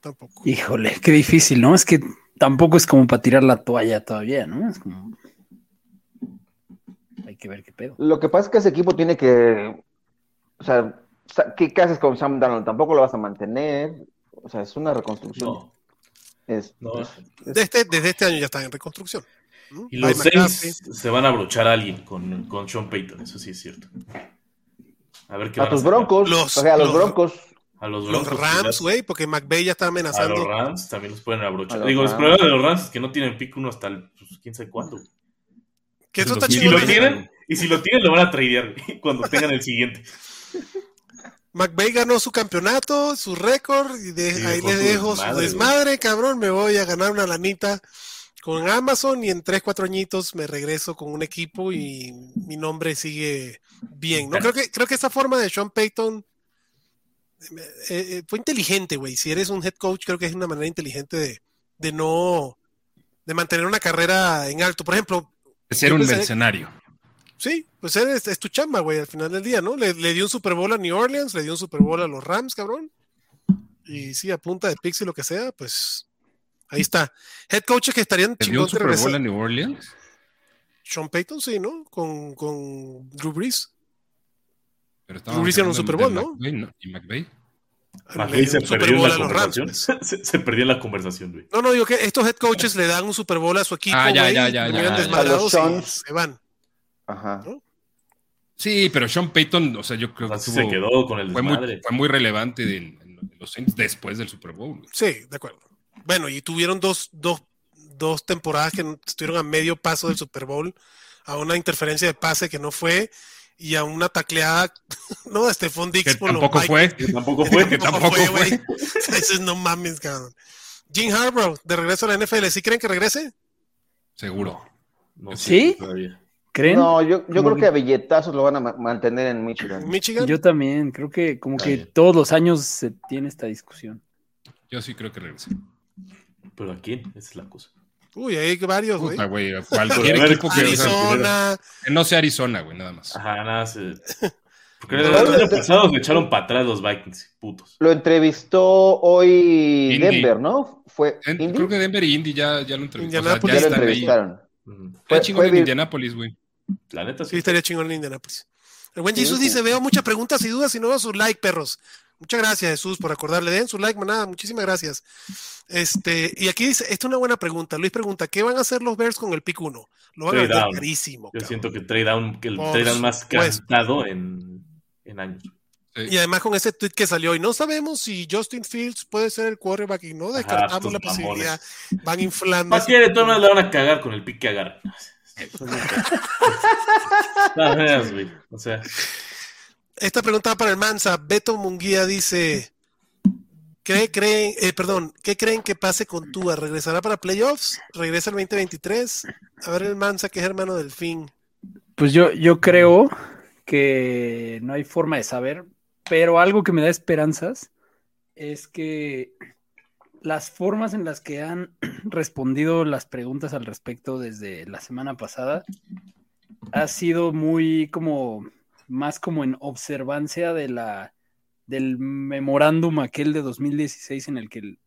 Tampoco. Híjole, qué difícil, ¿no? Es que tampoco es como para tirar la toalla todavía, ¿no? Es como. Hay que ver qué pedo. Lo que pasa es que ese equipo tiene que. O sea, sa- ¿qué, qué haces con Sam Darnold? Tampoco lo vas a mantener. O sea, es una reconstrucción. No, Es- no. es- Desde este, desde este año ya están en reconstrucción. Y los McCaffrey. Saints se van a abrochar a alguien con, con Sean Payton, eso sí es cierto. A ver qué a tus sacar. broncos. Los- o sea, a los, los- broncos. A los Los Broncos. Rams, güey, porque McVay ya está A amenazando. los Rams también los pueden abrochar. A los Digo, el problema de los Rams es que no tienen pick uno hasta el, pues, quién sabe cuándo. Que eso está Y si chido. lo güey. tienen, y si lo tienen, lo van a tradear <laughs> cuando tengan el siguiente. McVay ganó su campeonato, su récord, y de, Sí, ahí dejó le su dejo su desmadre, cabrón. Me voy a ganar una lanita con Amazon y en 3, 4 añitos me regreso con un equipo y mi nombre sigue bien. ¿no? Creo que, creo que esa forma de Sean Payton eh, eh, fue inteligente, güey. Si eres un head coach, creo que es una manera inteligente de, de no. de mantener una carrera en alto. Por ejemplo, De ser un mercenario. Sí, pues es, es tu chamba, güey, al final del día, ¿no? Le, le dio un Super Bowl a New Orleans, le dio un Super Bowl a los Rams, cabrón. Y sí, a punta de pix y lo que sea, pues ahí está. Head coaches que estarían ¿Le dio un Super Bowl a New Orleans? Sean Payton, sí, ¿no? Con, con Drew Brees. Pero Drew Brees era un Super Bowl, ¿no? McVay, ¿no? ¿Y McVay? McVay se perdió en la a los Rams. conversación. pues. <laughs> Se, se perdió en la conversación, güey. No, no, digo que estos head coaches le dan un Super Bowl a su equipo, Ah, ya, güey, ya, ya, se van. Ajá. Sí, pero Sean Payton, o sea, yo creo que tuvo- se quedó con el fue, muy, fue muy relevante en, en los Saints después del Super Bowl. güey. Sí, de acuerdo. Bueno, y tuvieron dos, dos, dos temporadas que estuvieron a medio paso del Super Bowl, a una interferencia de pase que no fue, y a una tacleada, <laughs> ¿no? De Stephon Dix Que por los tampoco fue. Que tampoco fue. que tampoco fue. güey. <laughs> Ese es no mames, cabrón. Jim Harbaugh, de regreso a la NFL, ¿sí creen que regrese? Seguro. No sé ¿Sí? todavía. ¿Creen? No, yo, yo creo que a billetazos lo van a ma- mantener en Michigan. Michigan. Yo también, creo que como que todos los años se tiene esta discusión. Yo sí creo que regrese. Pero ¿a quién? Esa es la cosa. Uy, hay varios, güey. Puta, güey. a <laughs> Cualquier equipo que, Arizona. que no sea Arizona, güey, nada más. Ajá, nada se... <laughs> Porque el año pasado se echaron para atrás los Vikings, putos. Lo entrevistó hoy Indy. Denver, ¿no? Fue En- Indy. creo que Denver y Indy ya, ya lo entrevistaron. O sea, Indianapolis ya ya lo están ahí. entrevistaron. Ujú. Está Fue- chingón fue en Indianapolis, güey. La neta Sí, sí. estaría chingón en Indianapolis. El buen Jesús dice, veo muchas preguntas y dudas y no veo su like, perros. Muchas gracias, Jesús, por acordarle. Den su like, manada. Muchísimas gracias. Este, y aquí dice, esta es una buena pregunta. Luis pregunta, ¿qué van a hacer los Bears con el pick 1? Lo van a vender down. carísimo. Yo cabrón. siento que trade down, que el Por trade down más cantado en, en años. Sí. Y además con ese tweet que salió, y no sabemos si Justin Fields puede ser el quarterback y no descartamos estos la posibilidad. Van <laughs> inflando. Más quiere, todas maneras la van a cagar con el pick que agarran. No, <laughs> veas, güey. O sea, Esta pregunta va para el Mansa. Beto Munguía dice: ¿cree, creen, eh, perdón, ¿qué creen que pase con Tua? ¿Regresará para playoffs? ¿Regresa el 2023? A ver, el Mansa, que es hermano del fin. Pues yo, yo creo que no hay forma de saber, pero algo que me da esperanzas es que las formas en las que han <clears throat> respondido las preguntas al respecto desde la semana pasada ha sido muy como más como en observancia de la del memorándum aquel de 2016 en el que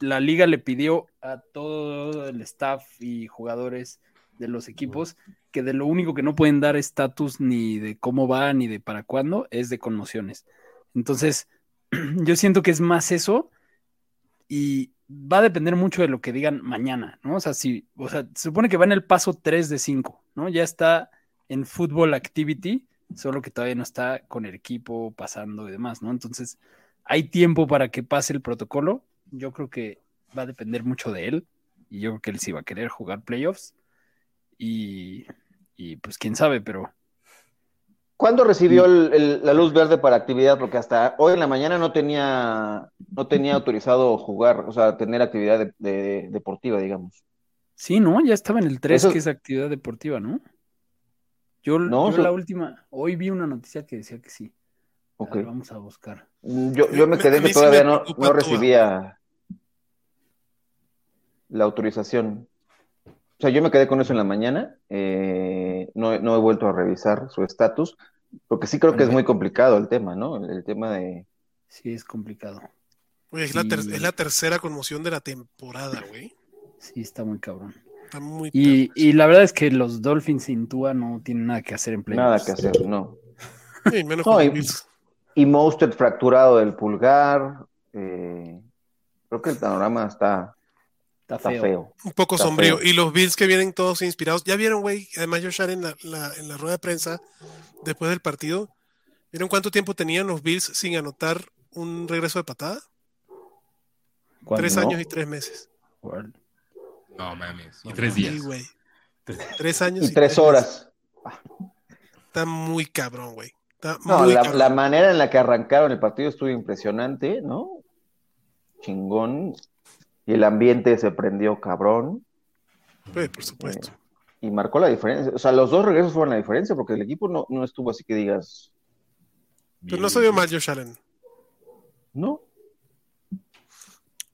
la liga le pidió a todo el staff y jugadores de los equipos, que de lo único que no pueden dar estatus ni de cómo va ni de para cuándo es de conmociones. Entonces, <clears throat> yo siento que es más eso y va a depender mucho de lo que digan mañana, ¿no? O sea, si, o sea, se supone que va en el paso 3 de 5, ¿no? Ya está en Football Activity, solo que todavía no está con el equipo pasando y demás, ¿no? Entonces, hay tiempo para que pase el protocolo. Yo creo que va a depender mucho de él y yo creo que él sí va a querer jugar playoffs y, y pues quién sabe, pero ¿Cuándo recibió el- el- la luz verde para actividad? Porque hasta hoy en la mañana no tenía, no tenía autorizado jugar, o sea, tener actividad de- de- deportiva, digamos. sí, ¿no? Ya estaba en el 3, Eso- que es actividad deportiva, ¿no? Yo, No, yo so- la última, hoy vi una noticia que decía que sí. A Ok. ver, vamos a buscar. Yo, yo me quedé que todavía no, recibía la autorización. O sea, yo me quedé con eso en la mañana. eh, no, no he vuelto a revisar su estatus, porque sí creo que es muy complicado el tema, ¿no? El, el tema de... Sí, es complicado. Oye, es, la ter- Y- es la tercera conmoción de la temporada, güey. Sí, está muy cabrón. Está muy Y, y la verdad es que los Dolphins sin Tua no tienen nada que hacer en playoffs. Nada que hacer, no. Sí, menos No, con y-. Y Mostert fracturado del pulgar. eh, creo que el panorama está, Está está feo. feo. Un poco Está sombrío. feo. Y los Bills que vienen todos inspirados. Ya vieron, güey, además Josh Allen en la, la- en la rueda de prensa después del partido. ¿Vieron cuánto tiempo tenían los Bills sin anotar un regreso de patada? Tres no? años y tres meses. ¿Cuál? No mames. Y tres días. Sí, güey. Tres años Y tres meses. horas. Está muy cabrón, güey. Está No, muy la, cabrón. la manera en la que arrancaron el partido estuvo impresionante, ¿no? Chingón. Y el ambiente se prendió cabrón. Sí, por supuesto. Y marcó la diferencia. O sea, los dos regresos fueron la diferencia porque el equipo no, no estuvo así que digas, Pero no se vio mal Josh Allen. ¿no?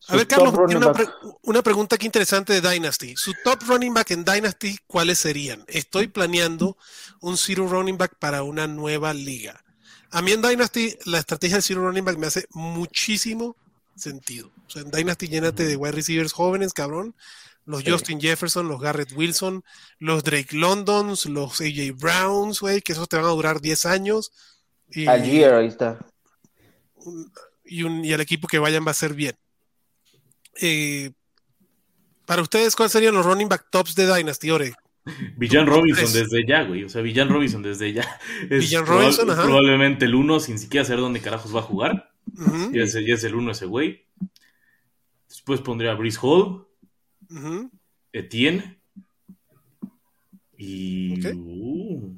A ver, Carlos, una, pre- una pregunta aquí interesante de Dynasty. Su top running back en Dynasty, ¿cuáles serían? Estoy planeando un zero running back para una nueva liga. A mí en Dynasty la estrategia del zero running back me hace muchísimo sentido. O sea, en Dynasty llénate de wide receivers jóvenes, cabrón. Los Sí. Justin Jefferson, los Garrett Wilson, los Drake Londons, los AJ Browns, güey, que esos te van a durar 10 años. Y, Algier, ahí está. y, un, y el equipo que vayan va a ser bien. Eh, para ustedes, ¿cuáles serían los running back tops de Dynasty, Ore? Villan Robinson desde ya, güey. O sea, Villan Robinson desde ya. Es Villan proba- Robinson, ajá. Probablemente el uno sin siquiera saber dónde carajos va a jugar. Ya es, ya es el uno ese güey. Después pondría a Brice Hall. Etienne. Y. Uh,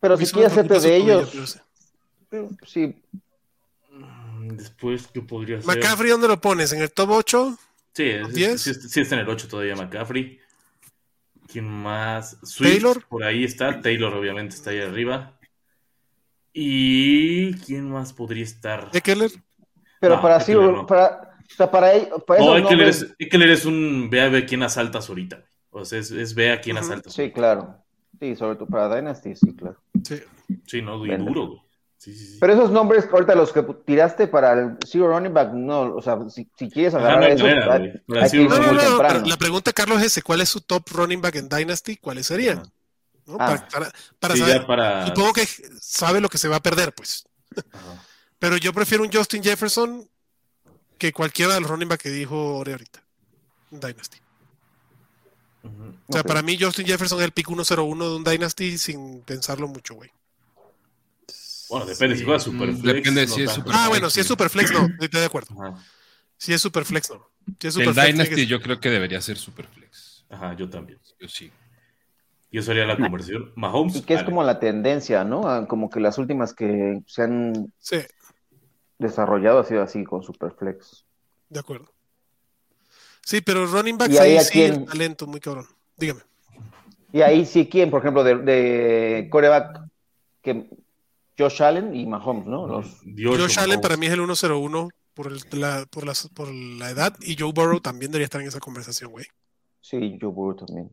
Pero si quieres hacerte de ellos, pero sí. mm, después, ¿qué podría ser? McCaffrey, ¿dónde lo pones? ¿En el top 8? Sí, es- ¿Diez? sí, sí está en el 8 todavía McCaffrey. ¿Quién más? Swift, Taylor. Por ahí está. Taylor, obviamente, está ahí arriba. ¿Y quién más podría estar? Eckler. pero No, para sí, no. para, o sea, para, ellos- para No, esos Eckler nombres- es, Eckler es un ve a ver quién asaltas ahorita. O sea, es, es ve a quién Ujú. asaltas. Sí, claro. Sí, sobre todo para Dynasty, sí, claro. Sí. Sí, no, y duro, güey. Sí, sí, sí. Pero esos nombres, ahorita los que tiraste para el Zero Running Back, no, o sea, si, si quieres Ajá, agarrar no eso, manera, hay, No, no, muy no, temprano. pero la pregunta, Carlos, es ese. ¿Cuál es su top running back en Dynasty? ¿Cuáles serían? ¿No? Ah. Para, para- para Sí, saber. para. Supongo que sabe lo que se va a perder, pues. Ajá. Pero yo prefiero un Justin Jefferson que cualquiera de los running back que dijo Ore ahorita. Dynasty. O sea, para mí Justin Jefferson es el pick 101 de un Dynasty sin pensarlo mucho, güey. Bueno, depende si juega super Mm, depende si es tanto. super- Ah, bueno, si es Superflex, no, estoy de acuerdo. Ajá. Si es Superflex, no. Si es El Superflex, Dynasty que- yo creo que debería ser Superflex. Ajá, yo también. Yo sí. Yo sería la conversión. Mahomes. Y que es Allen. como la tendencia, ¿no? Ah, Como que las últimas que se han Sí, desarrollado ha sido así con Superflex. de acuerdo. Sí, pero running backs ¿Y ahí sí, quién? el talento muy cabrón. Dígame. Y ahí sí, ¿quién? Por ejemplo, de, de coreback, que Josh Allen y Mahomes, ¿no? Los, Dios, Josh Allen Mahomes. para mí es el 101 por, el- la, por, las- por la edad y Joe Burrow también debería estar en esa conversación, güey. sí, Joe Burrow también.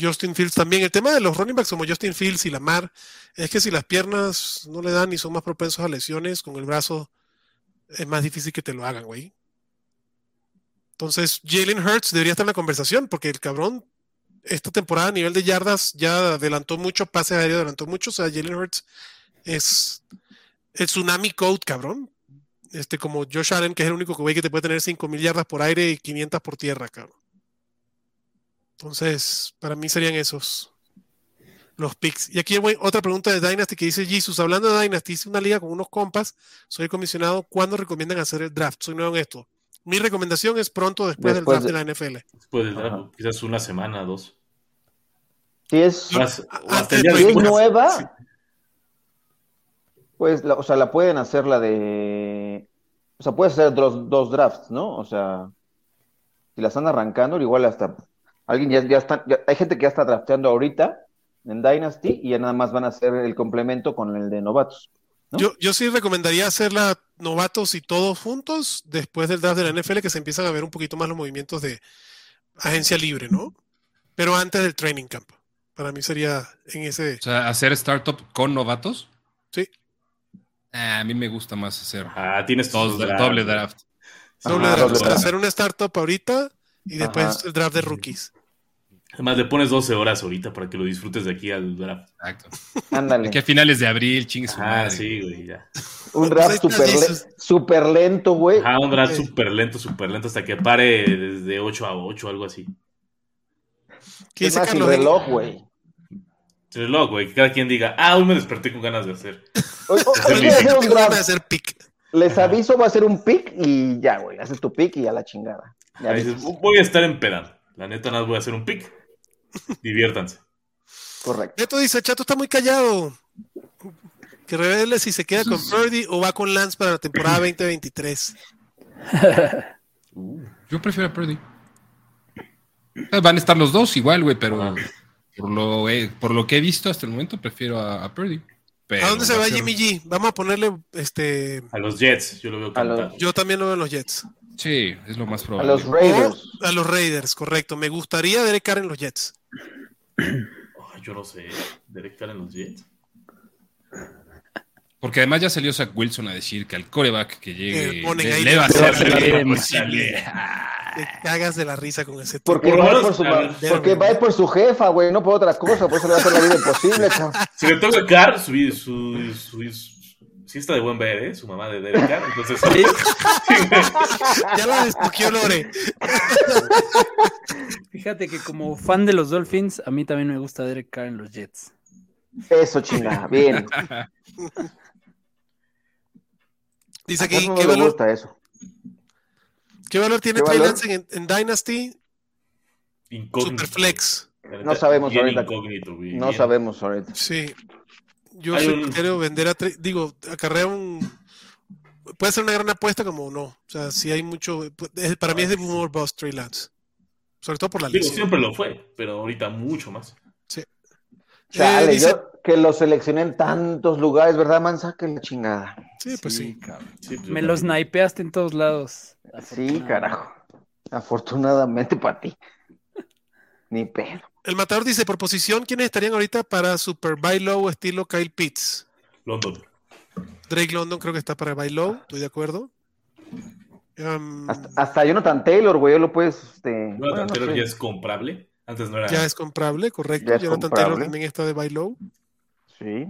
Justin Fields también. El tema de los running backs como Justin Fields y Lamar es que si las piernas no le dan y son más propensos a lesiones, con el brazo es más difícil que te lo hagan, güey. Entonces, Jalen Hurts debería estar en la conversación porque el cabrón esta temporada a nivel de yardas ya adelantó mucho, pase aéreo adelantó mucho. O sea, Jalen Hurts es el tsunami code, cabrón. Este, como Josh Allen, que es el único güey que te puede tener 5.000 yardas por aire y 500 por tierra, cabrón. Entonces, para mí serían esos los picks. Y aquí hay otra pregunta de Dynasty que dice Jesus, hablando de Dynasty, hice una liga con unos compas, soy comisionado, ¿cuándo recomiendan hacer el draft? Soy nuevo en esto. Mi recomendación es pronto después, Después del de- draft de la NFL. Después del draft, Ajá. quizás una semana, dos. Si es, Más- o antes hasta si es nueva, pues, la- o sea, la pueden hacer la de. O sea, puedes hacer dos, dos drafts, ¿no? O sea, si la están arrancando, igual hasta. Alguien ya, ya está. ya- hay gente que ya está drafteando ahorita en Dynasty y ya nada más van a hacer el complemento con el de novatos. ¿no? Yo, yo sí recomendaría hacerla novatos y todos juntos después del draft de la NFL que se empiezan a ver un poquito más los movimientos de agencia libre, ¿no? Pero antes del training camp. Para mí sería en ese... O sea, hacer startup con novatos. Sí. Ah, a mí me gusta más hacer Ah, tienes dos, tus doble draft. Doble Ajá, draft, doble o sea, draft. hacer una startup ahorita y después Ajá. el draft de rookies. Además, le pones 12 horas ahorita para que lo disfrutes de aquí al draft. Exacto. Ándale. Aquí a finales de abril, chingue su Ah, sí, güey, ya. Un Pues draft súper súper lento, güey. Ajá, un draft súper lento, súper lento, hasta que pare desde 8 a 8, algo así. ¿Qué Es más, Carlos? reloj, güey. Reloj, güey, que cada quien diga, ah, hoy me desperté con ganas de hacer. <laughs> Hoy, hoy- hoy un Tengo ganas de draft. hacer pick. Les aviso, va a ser un pick y ya, güey. Haces tu pick y a la chingada. Ya dices, voy a estar empedando. La neta, nada, voy a hacer un pick. Diviértanse. correcto. Neto dice, Chato está muy callado. Que revele si se queda con Purdy o va con Lance para la temporada <laughs> 2023. <laughs> Yo prefiero a Purdy. Eh, Van a estar los dos igual, güey, pero por lo, eh, por lo que he visto hasta el momento, prefiero a, a Purdy. Pero ¿A dónde se va a ser- Jimmy G? Vamos a ponerle, este, A los Jets, yo lo veo A los- yo también lo veo en los Jets. Sí, es lo más A probable. los Raiders. O a los Raiders, correcto. Me gustaría Derek Carr en los Jets. Ay, yo no sé. Derek Carr en los Jets. Porque además ya salió Zach Wilson a decir que al coreback que llegue le, va a a bien. imposible. Te cagas de la risa con ese Porque Por va, a por su, a porque va a ir por su jefa, güey, no por otra cosa. Por eso le va a hacer la vida imposible. <laughs> Si le toca a Carr, su, su, su, su- sí está de buen ver, ¿eh? Su mamá de Derek Carr. Entonces, <laughs> <laughs> Ya la despoqueó Lore. Fíjate que como fan de los Dolphins, a mí también me gusta Derek Carr en los Jets. Eso, chingada. Bien. Dice aquí, no ¿qué valor, gusta eso. ¿qué valor tiene ¿Qué Trey valor? Lance en, en Dynasty? incógnito. Superflex. No sabemos bien ahorita. incógnito, bien, No bien. sabemos ahorita. Sí. Yo Hay soy un- quiero vender a digo, acarrea un puede ser una gran apuesta como no. O sea, si hay mucho para mí es de more bust Trey Lance. Sobre todo por la Digo, lesión. siempre lo fue, pero ahorita mucho más. Chale, Eh, dice- yo que lo seleccioné en tantos lugares, ¿verdad, Mansa? Que la chingada. Sí, pues sí. cabrón. Sí, pues, Me también. snipeaste en todos lados. Sí, carajo. Afortunadamente para ti. Ni pedo. El matador dice, por posición, ¿quiénes estarían ahorita para Super Buy Low estilo Kyle Pitts? London. Drake London creo que está para Buy Low, estoy de acuerdo. Um, Hasta, hasta Jonathan Taylor, güey, lo puedes. Este, Jonathan bueno, no Taylor sé. ya es comprable. Antes no era. ya es comprable, correcto. Es Jonathan comprable. Taylor también está de Buy Low. Sí.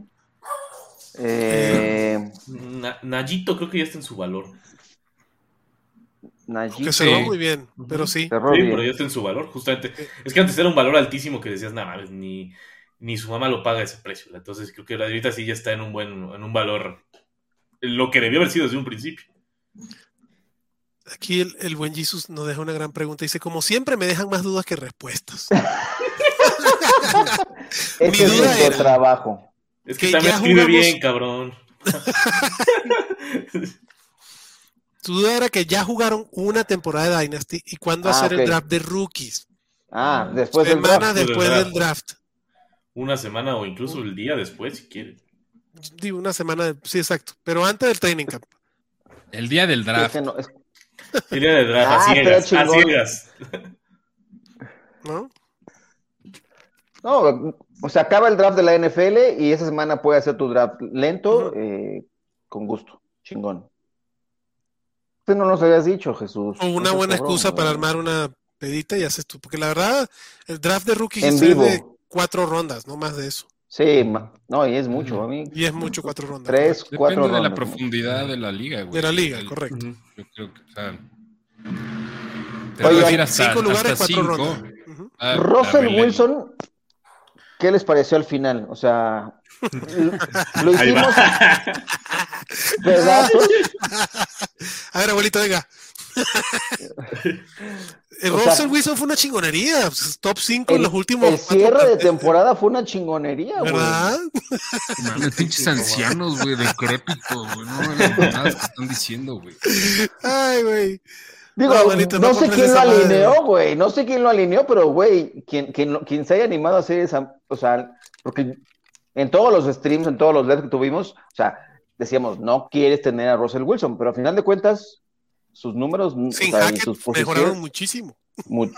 Eh, Na- Nayito creo que ya está en su valor. Najee Que se va Sí. muy bien, pero sí. cerró Sí, bien. pero ya está en su valor, justamente. Es que antes era un valor altísimo que decías, nada mames, ni, ni su mamá lo paga ese precio. Entonces creo que ahorita sí ya está en un buen, en un valor, lo que debió haber sido desde un principio. Aquí el, el buen Jesus nos deja una gran pregunta. Dice, como siempre me dejan más dudas que respuestas. <laughs> Ese mi es duda nuestro era- trabajo. Es que, Que también escribe jugamos- bien, cabrón. <laughs> <laughs> Su duda era que ya jugaron una temporada de Dynasty y cuándo Ah, hacer el draft de rookies. Ah, después del draft. después Del del draft. Una semana o incluso el día después, si quiere. Digo, una semana, de- sí, exacto. Pero antes del training camp, El día del draft. Ese no- es- El día de draft, Ah, a ciegas, estaría a chingón. ciegas. ¿no? No, o sea, acaba el draft de la NFL y esa semana puede hacer tu draft lento, eh, con gusto. Chingón. Tú no nos habías dicho, Jesús. O una No buena cabrón, excusa para armar una pedita y haces tú. Porque la verdad, el draft de rookies En es de cuatro rondas, no más de eso. Sí, ma- no, y es mucho, a mí. Y es mucho cuatro rondas. Tres, correcto. cuatro Depende de la rondas. profundidad de la liga, güey. De la liga, El- correcto. Yo creo que, o sea. Te Oigan, puedes ir hasta, Cinco lugares, hasta cuatro cinco. rondas. Ah, Russell. Wilson, ¿qué les pareció al final? O sea, <laughs> lo- hicimos pedazos. A ver, abuelito, venga. <laughs> El O sea, Russell Wilson fue una chingonería. pues, Top 5 en los últimos. el cuatro cierre de temporada fue una chingonería, güey. ¿Verdad? Mames, pinches ancianos, güey, decrépitos, güey. No, las mamadas que están diciendo, güey. Ay, güey. Digo, No, abuelito, no no sé quién lo alineó, güey. No sé quién lo alineó, pero, güey, quien, quien, quien se haya animado a hacer esa. O sea, porque en todos los streams, en todos los lives que tuvimos, o sea, decíamos, no quieres tener a Russell Wilson, pero al final de cuentas, sus números o Sin sea, y Hackett sus mejoraron muchísimo. mu-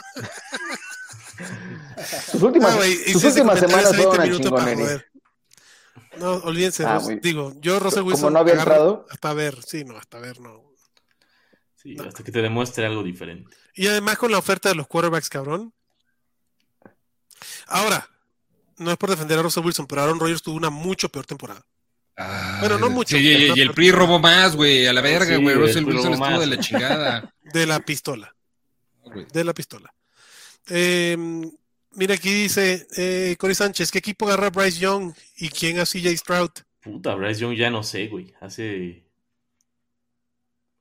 sus últimas, güey, sus últimas semanas fueron 20 una minutos para chingonería. joder. No, olvídense. Ah, muy- digo, yo Russell Como Wilson. no había entrado. Hasta ver, sí, no, hasta ver, no. Sí, hasta que te demuestre algo diferente. Y además con la oferta de los quarterbacks, cabrón. Ahora, no es por defender a Russell Wilson, pero Aaron Rodgers tuvo una mucho peor temporada. Bueno, no mucho, sí, y, el PRI robó más, güey. A la verga, Sí, güey. el Russell Wilson estuvo de la <laughs> chingada. De la pistola. De la pistola. Eh, mira, aquí dice eh, Cory Sánchez: ¿qué equipo agarra Bryce Young y quién a CJ Stroud? Puta, Bryce Young ya no sé, güey. Hace.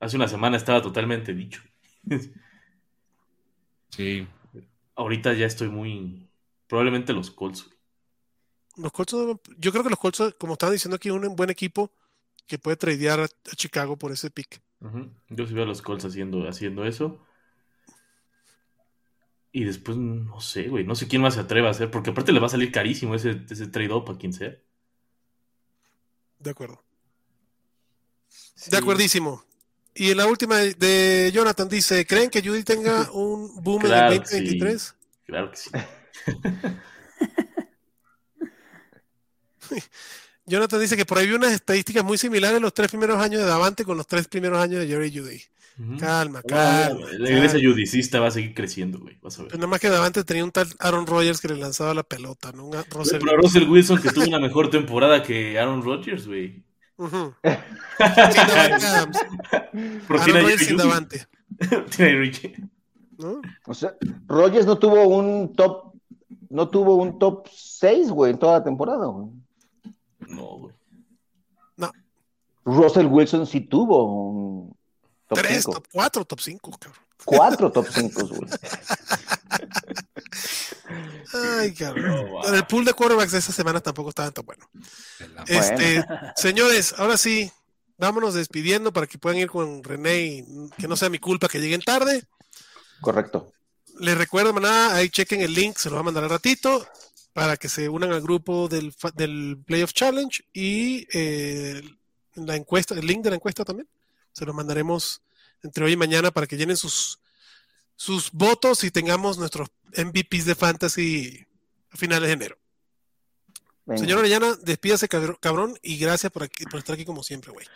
Hace una semana estaba totalmente dicho. Sí. Ahorita ya estoy muy. Probablemente los Colts, güey. Los Colts, yo creo que los Colts, como estaban diciendo aquí, un buen equipo que puede tradear a, a Chicago por ese pick. Ujú. Yo sí veo a los Colts haciendo, haciendo eso. Y después, no sé, güey. No sé quién más se atreva a hacer. Porque aparte le va a salir carísimo ese, ese trade-up a quien sea. De acuerdo. Sí. De acuerdísimo. Y en la última de- Jonathan dice: ¿creen que Judy tenga <laughs> un boom Claro en el que sí. 2023? Claro que sí. <laughs> <laughs> Jonathan dice que por ahí vi unas estadísticas muy similares los tres primeros años de Davante con los tres primeros años de Jerry Judy. Calma, Ah, calma. La iglesia calma. judicista va a seguir creciendo, güey. Vas a ver. Pero nada más que Davante tenía un tal Aaron Rodgers que le lanzaba la pelota, ¿no? Un Russell. Pero Russell Wilson que tuvo una mejor temporada que Aaron Rodgers, güey. <laughs> Aaron tiene a Rodgers sin. Davante. <laughs> ¿no? O sea, Rogers no tuvo un top, no tuvo un top 6, güey, en toda la temporada, güey. No, güey. Russell Wilson sí tuvo un top Tres, 5. top cuatro, top cinco, cabrón. Cuatro top <laughs> 5, güey. Ay, cabrón. Oh, wow. El pool de quarterbacks de esta semana tampoco estaba tan bueno. Este, <laughs> señores, ahora sí, vámonos despidiendo para que puedan ir con René y que no sea mi culpa que lleguen tarde. Correcto. Les recuerdo, maná, ahí chequen el link, se lo va a mandar al ratito para que se unan al grupo del, del Playoff Challenge y eh, la encuesta, el link de la encuesta también. Se lo mandaremos entre hoy y mañana para que llenen sus, sus votos y tengamos nuestros MVPs de Fantasy a finales de enero. Venga. Señor Orellana, despídase, cabr- cabrón, y gracias por, aquí, por estar aquí como siempre, güey.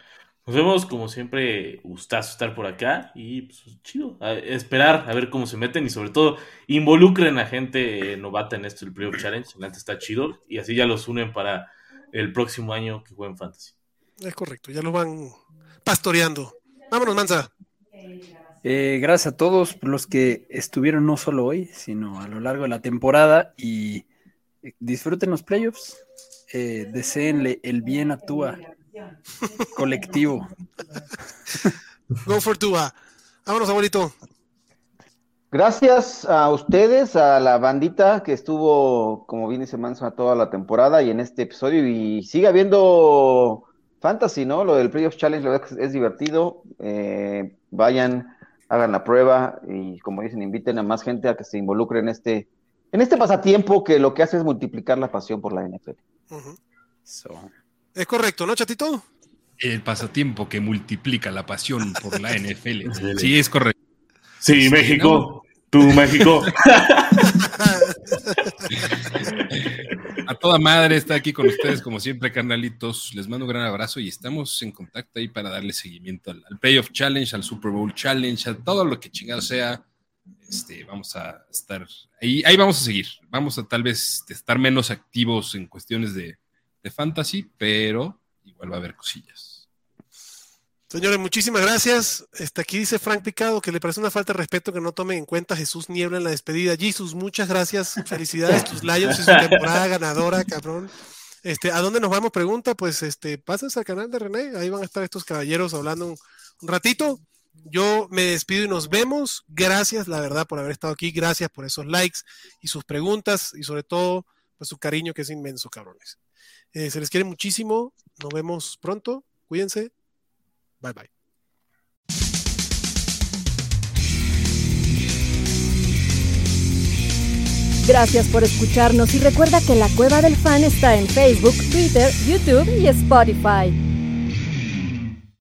Nos vemos, como siempre, gustazo estar por acá y pues, chido. A esperar a ver cómo se meten y sobre todo involucren a gente novata en esto, el Playoff Challenge. La neta está chido y así ya los unen para el próximo año que jueguen Fantasy. Es correcto, ya los van pastoreando. Vámonos, Manza. Eh, gracias a todos los que estuvieron no solo hoy, sino a lo largo de la temporada y eh, disfruten los playoffs. Eh, deseenle el bien a Tua colectivo. Go for Tua. Vámonos, abuelito. Gracias a ustedes, a la bandita que estuvo, como bien dice Manso, toda la temporada y en este episodio. Y sigue habiendo fantasy, ¿no? Lo del Playoff Challenge, la verdad que es, divertido. Eh, vayan, hagan la prueba y, como dicen, inviten a más gente a que se involucre en este, en este pasatiempo que lo que hace es multiplicar la pasión por la NFL. So, Es correcto, ¿no, chatito? El pasatiempo que multiplica la pasión por la NFL. <laughs> Sí, es correcto. Sí, Sí, México. Tú, México. <laughs> A toda madre está aquí con ustedes, como siempre, carnalitos. Les mando un gran abrazo y estamos en contacto ahí para darle seguimiento al, al Playoff Challenge, al Super Bowl Challenge, a todo lo que chingado sea. Este, vamos a estar ahí, ahí vamos a seguir. Vamos a tal vez estar menos activos en cuestiones de, fantasy, pero igual va a haber cosillas. Señores, muchísimas gracias. Este, aquí dice Frank Picado que le parece una falta de respeto que no tomen en cuenta Jesús Niebla en la despedida. Jesus, muchas gracias. Felicidades, tus Lions y su temporada ganadora, cabrón. Este, ¿A dónde nos vamos? Pregunta, pues este, pásense al canal de René, ahí van a estar estos caballeros hablando un, un ratito. Yo me despido y nos vemos. Gracias, la verdad, por haber estado aquí. Gracias por esos likes y sus preguntas y sobre todo, pues su cariño que es inmenso, cabrones. Eh, se les quiere muchísimo. Nos vemos pronto. Cuídense. Bye bye. Gracias por escucharnos y recuerda que la Cueva del Fan está en Facebook, Twitter, YouTube y Spotify.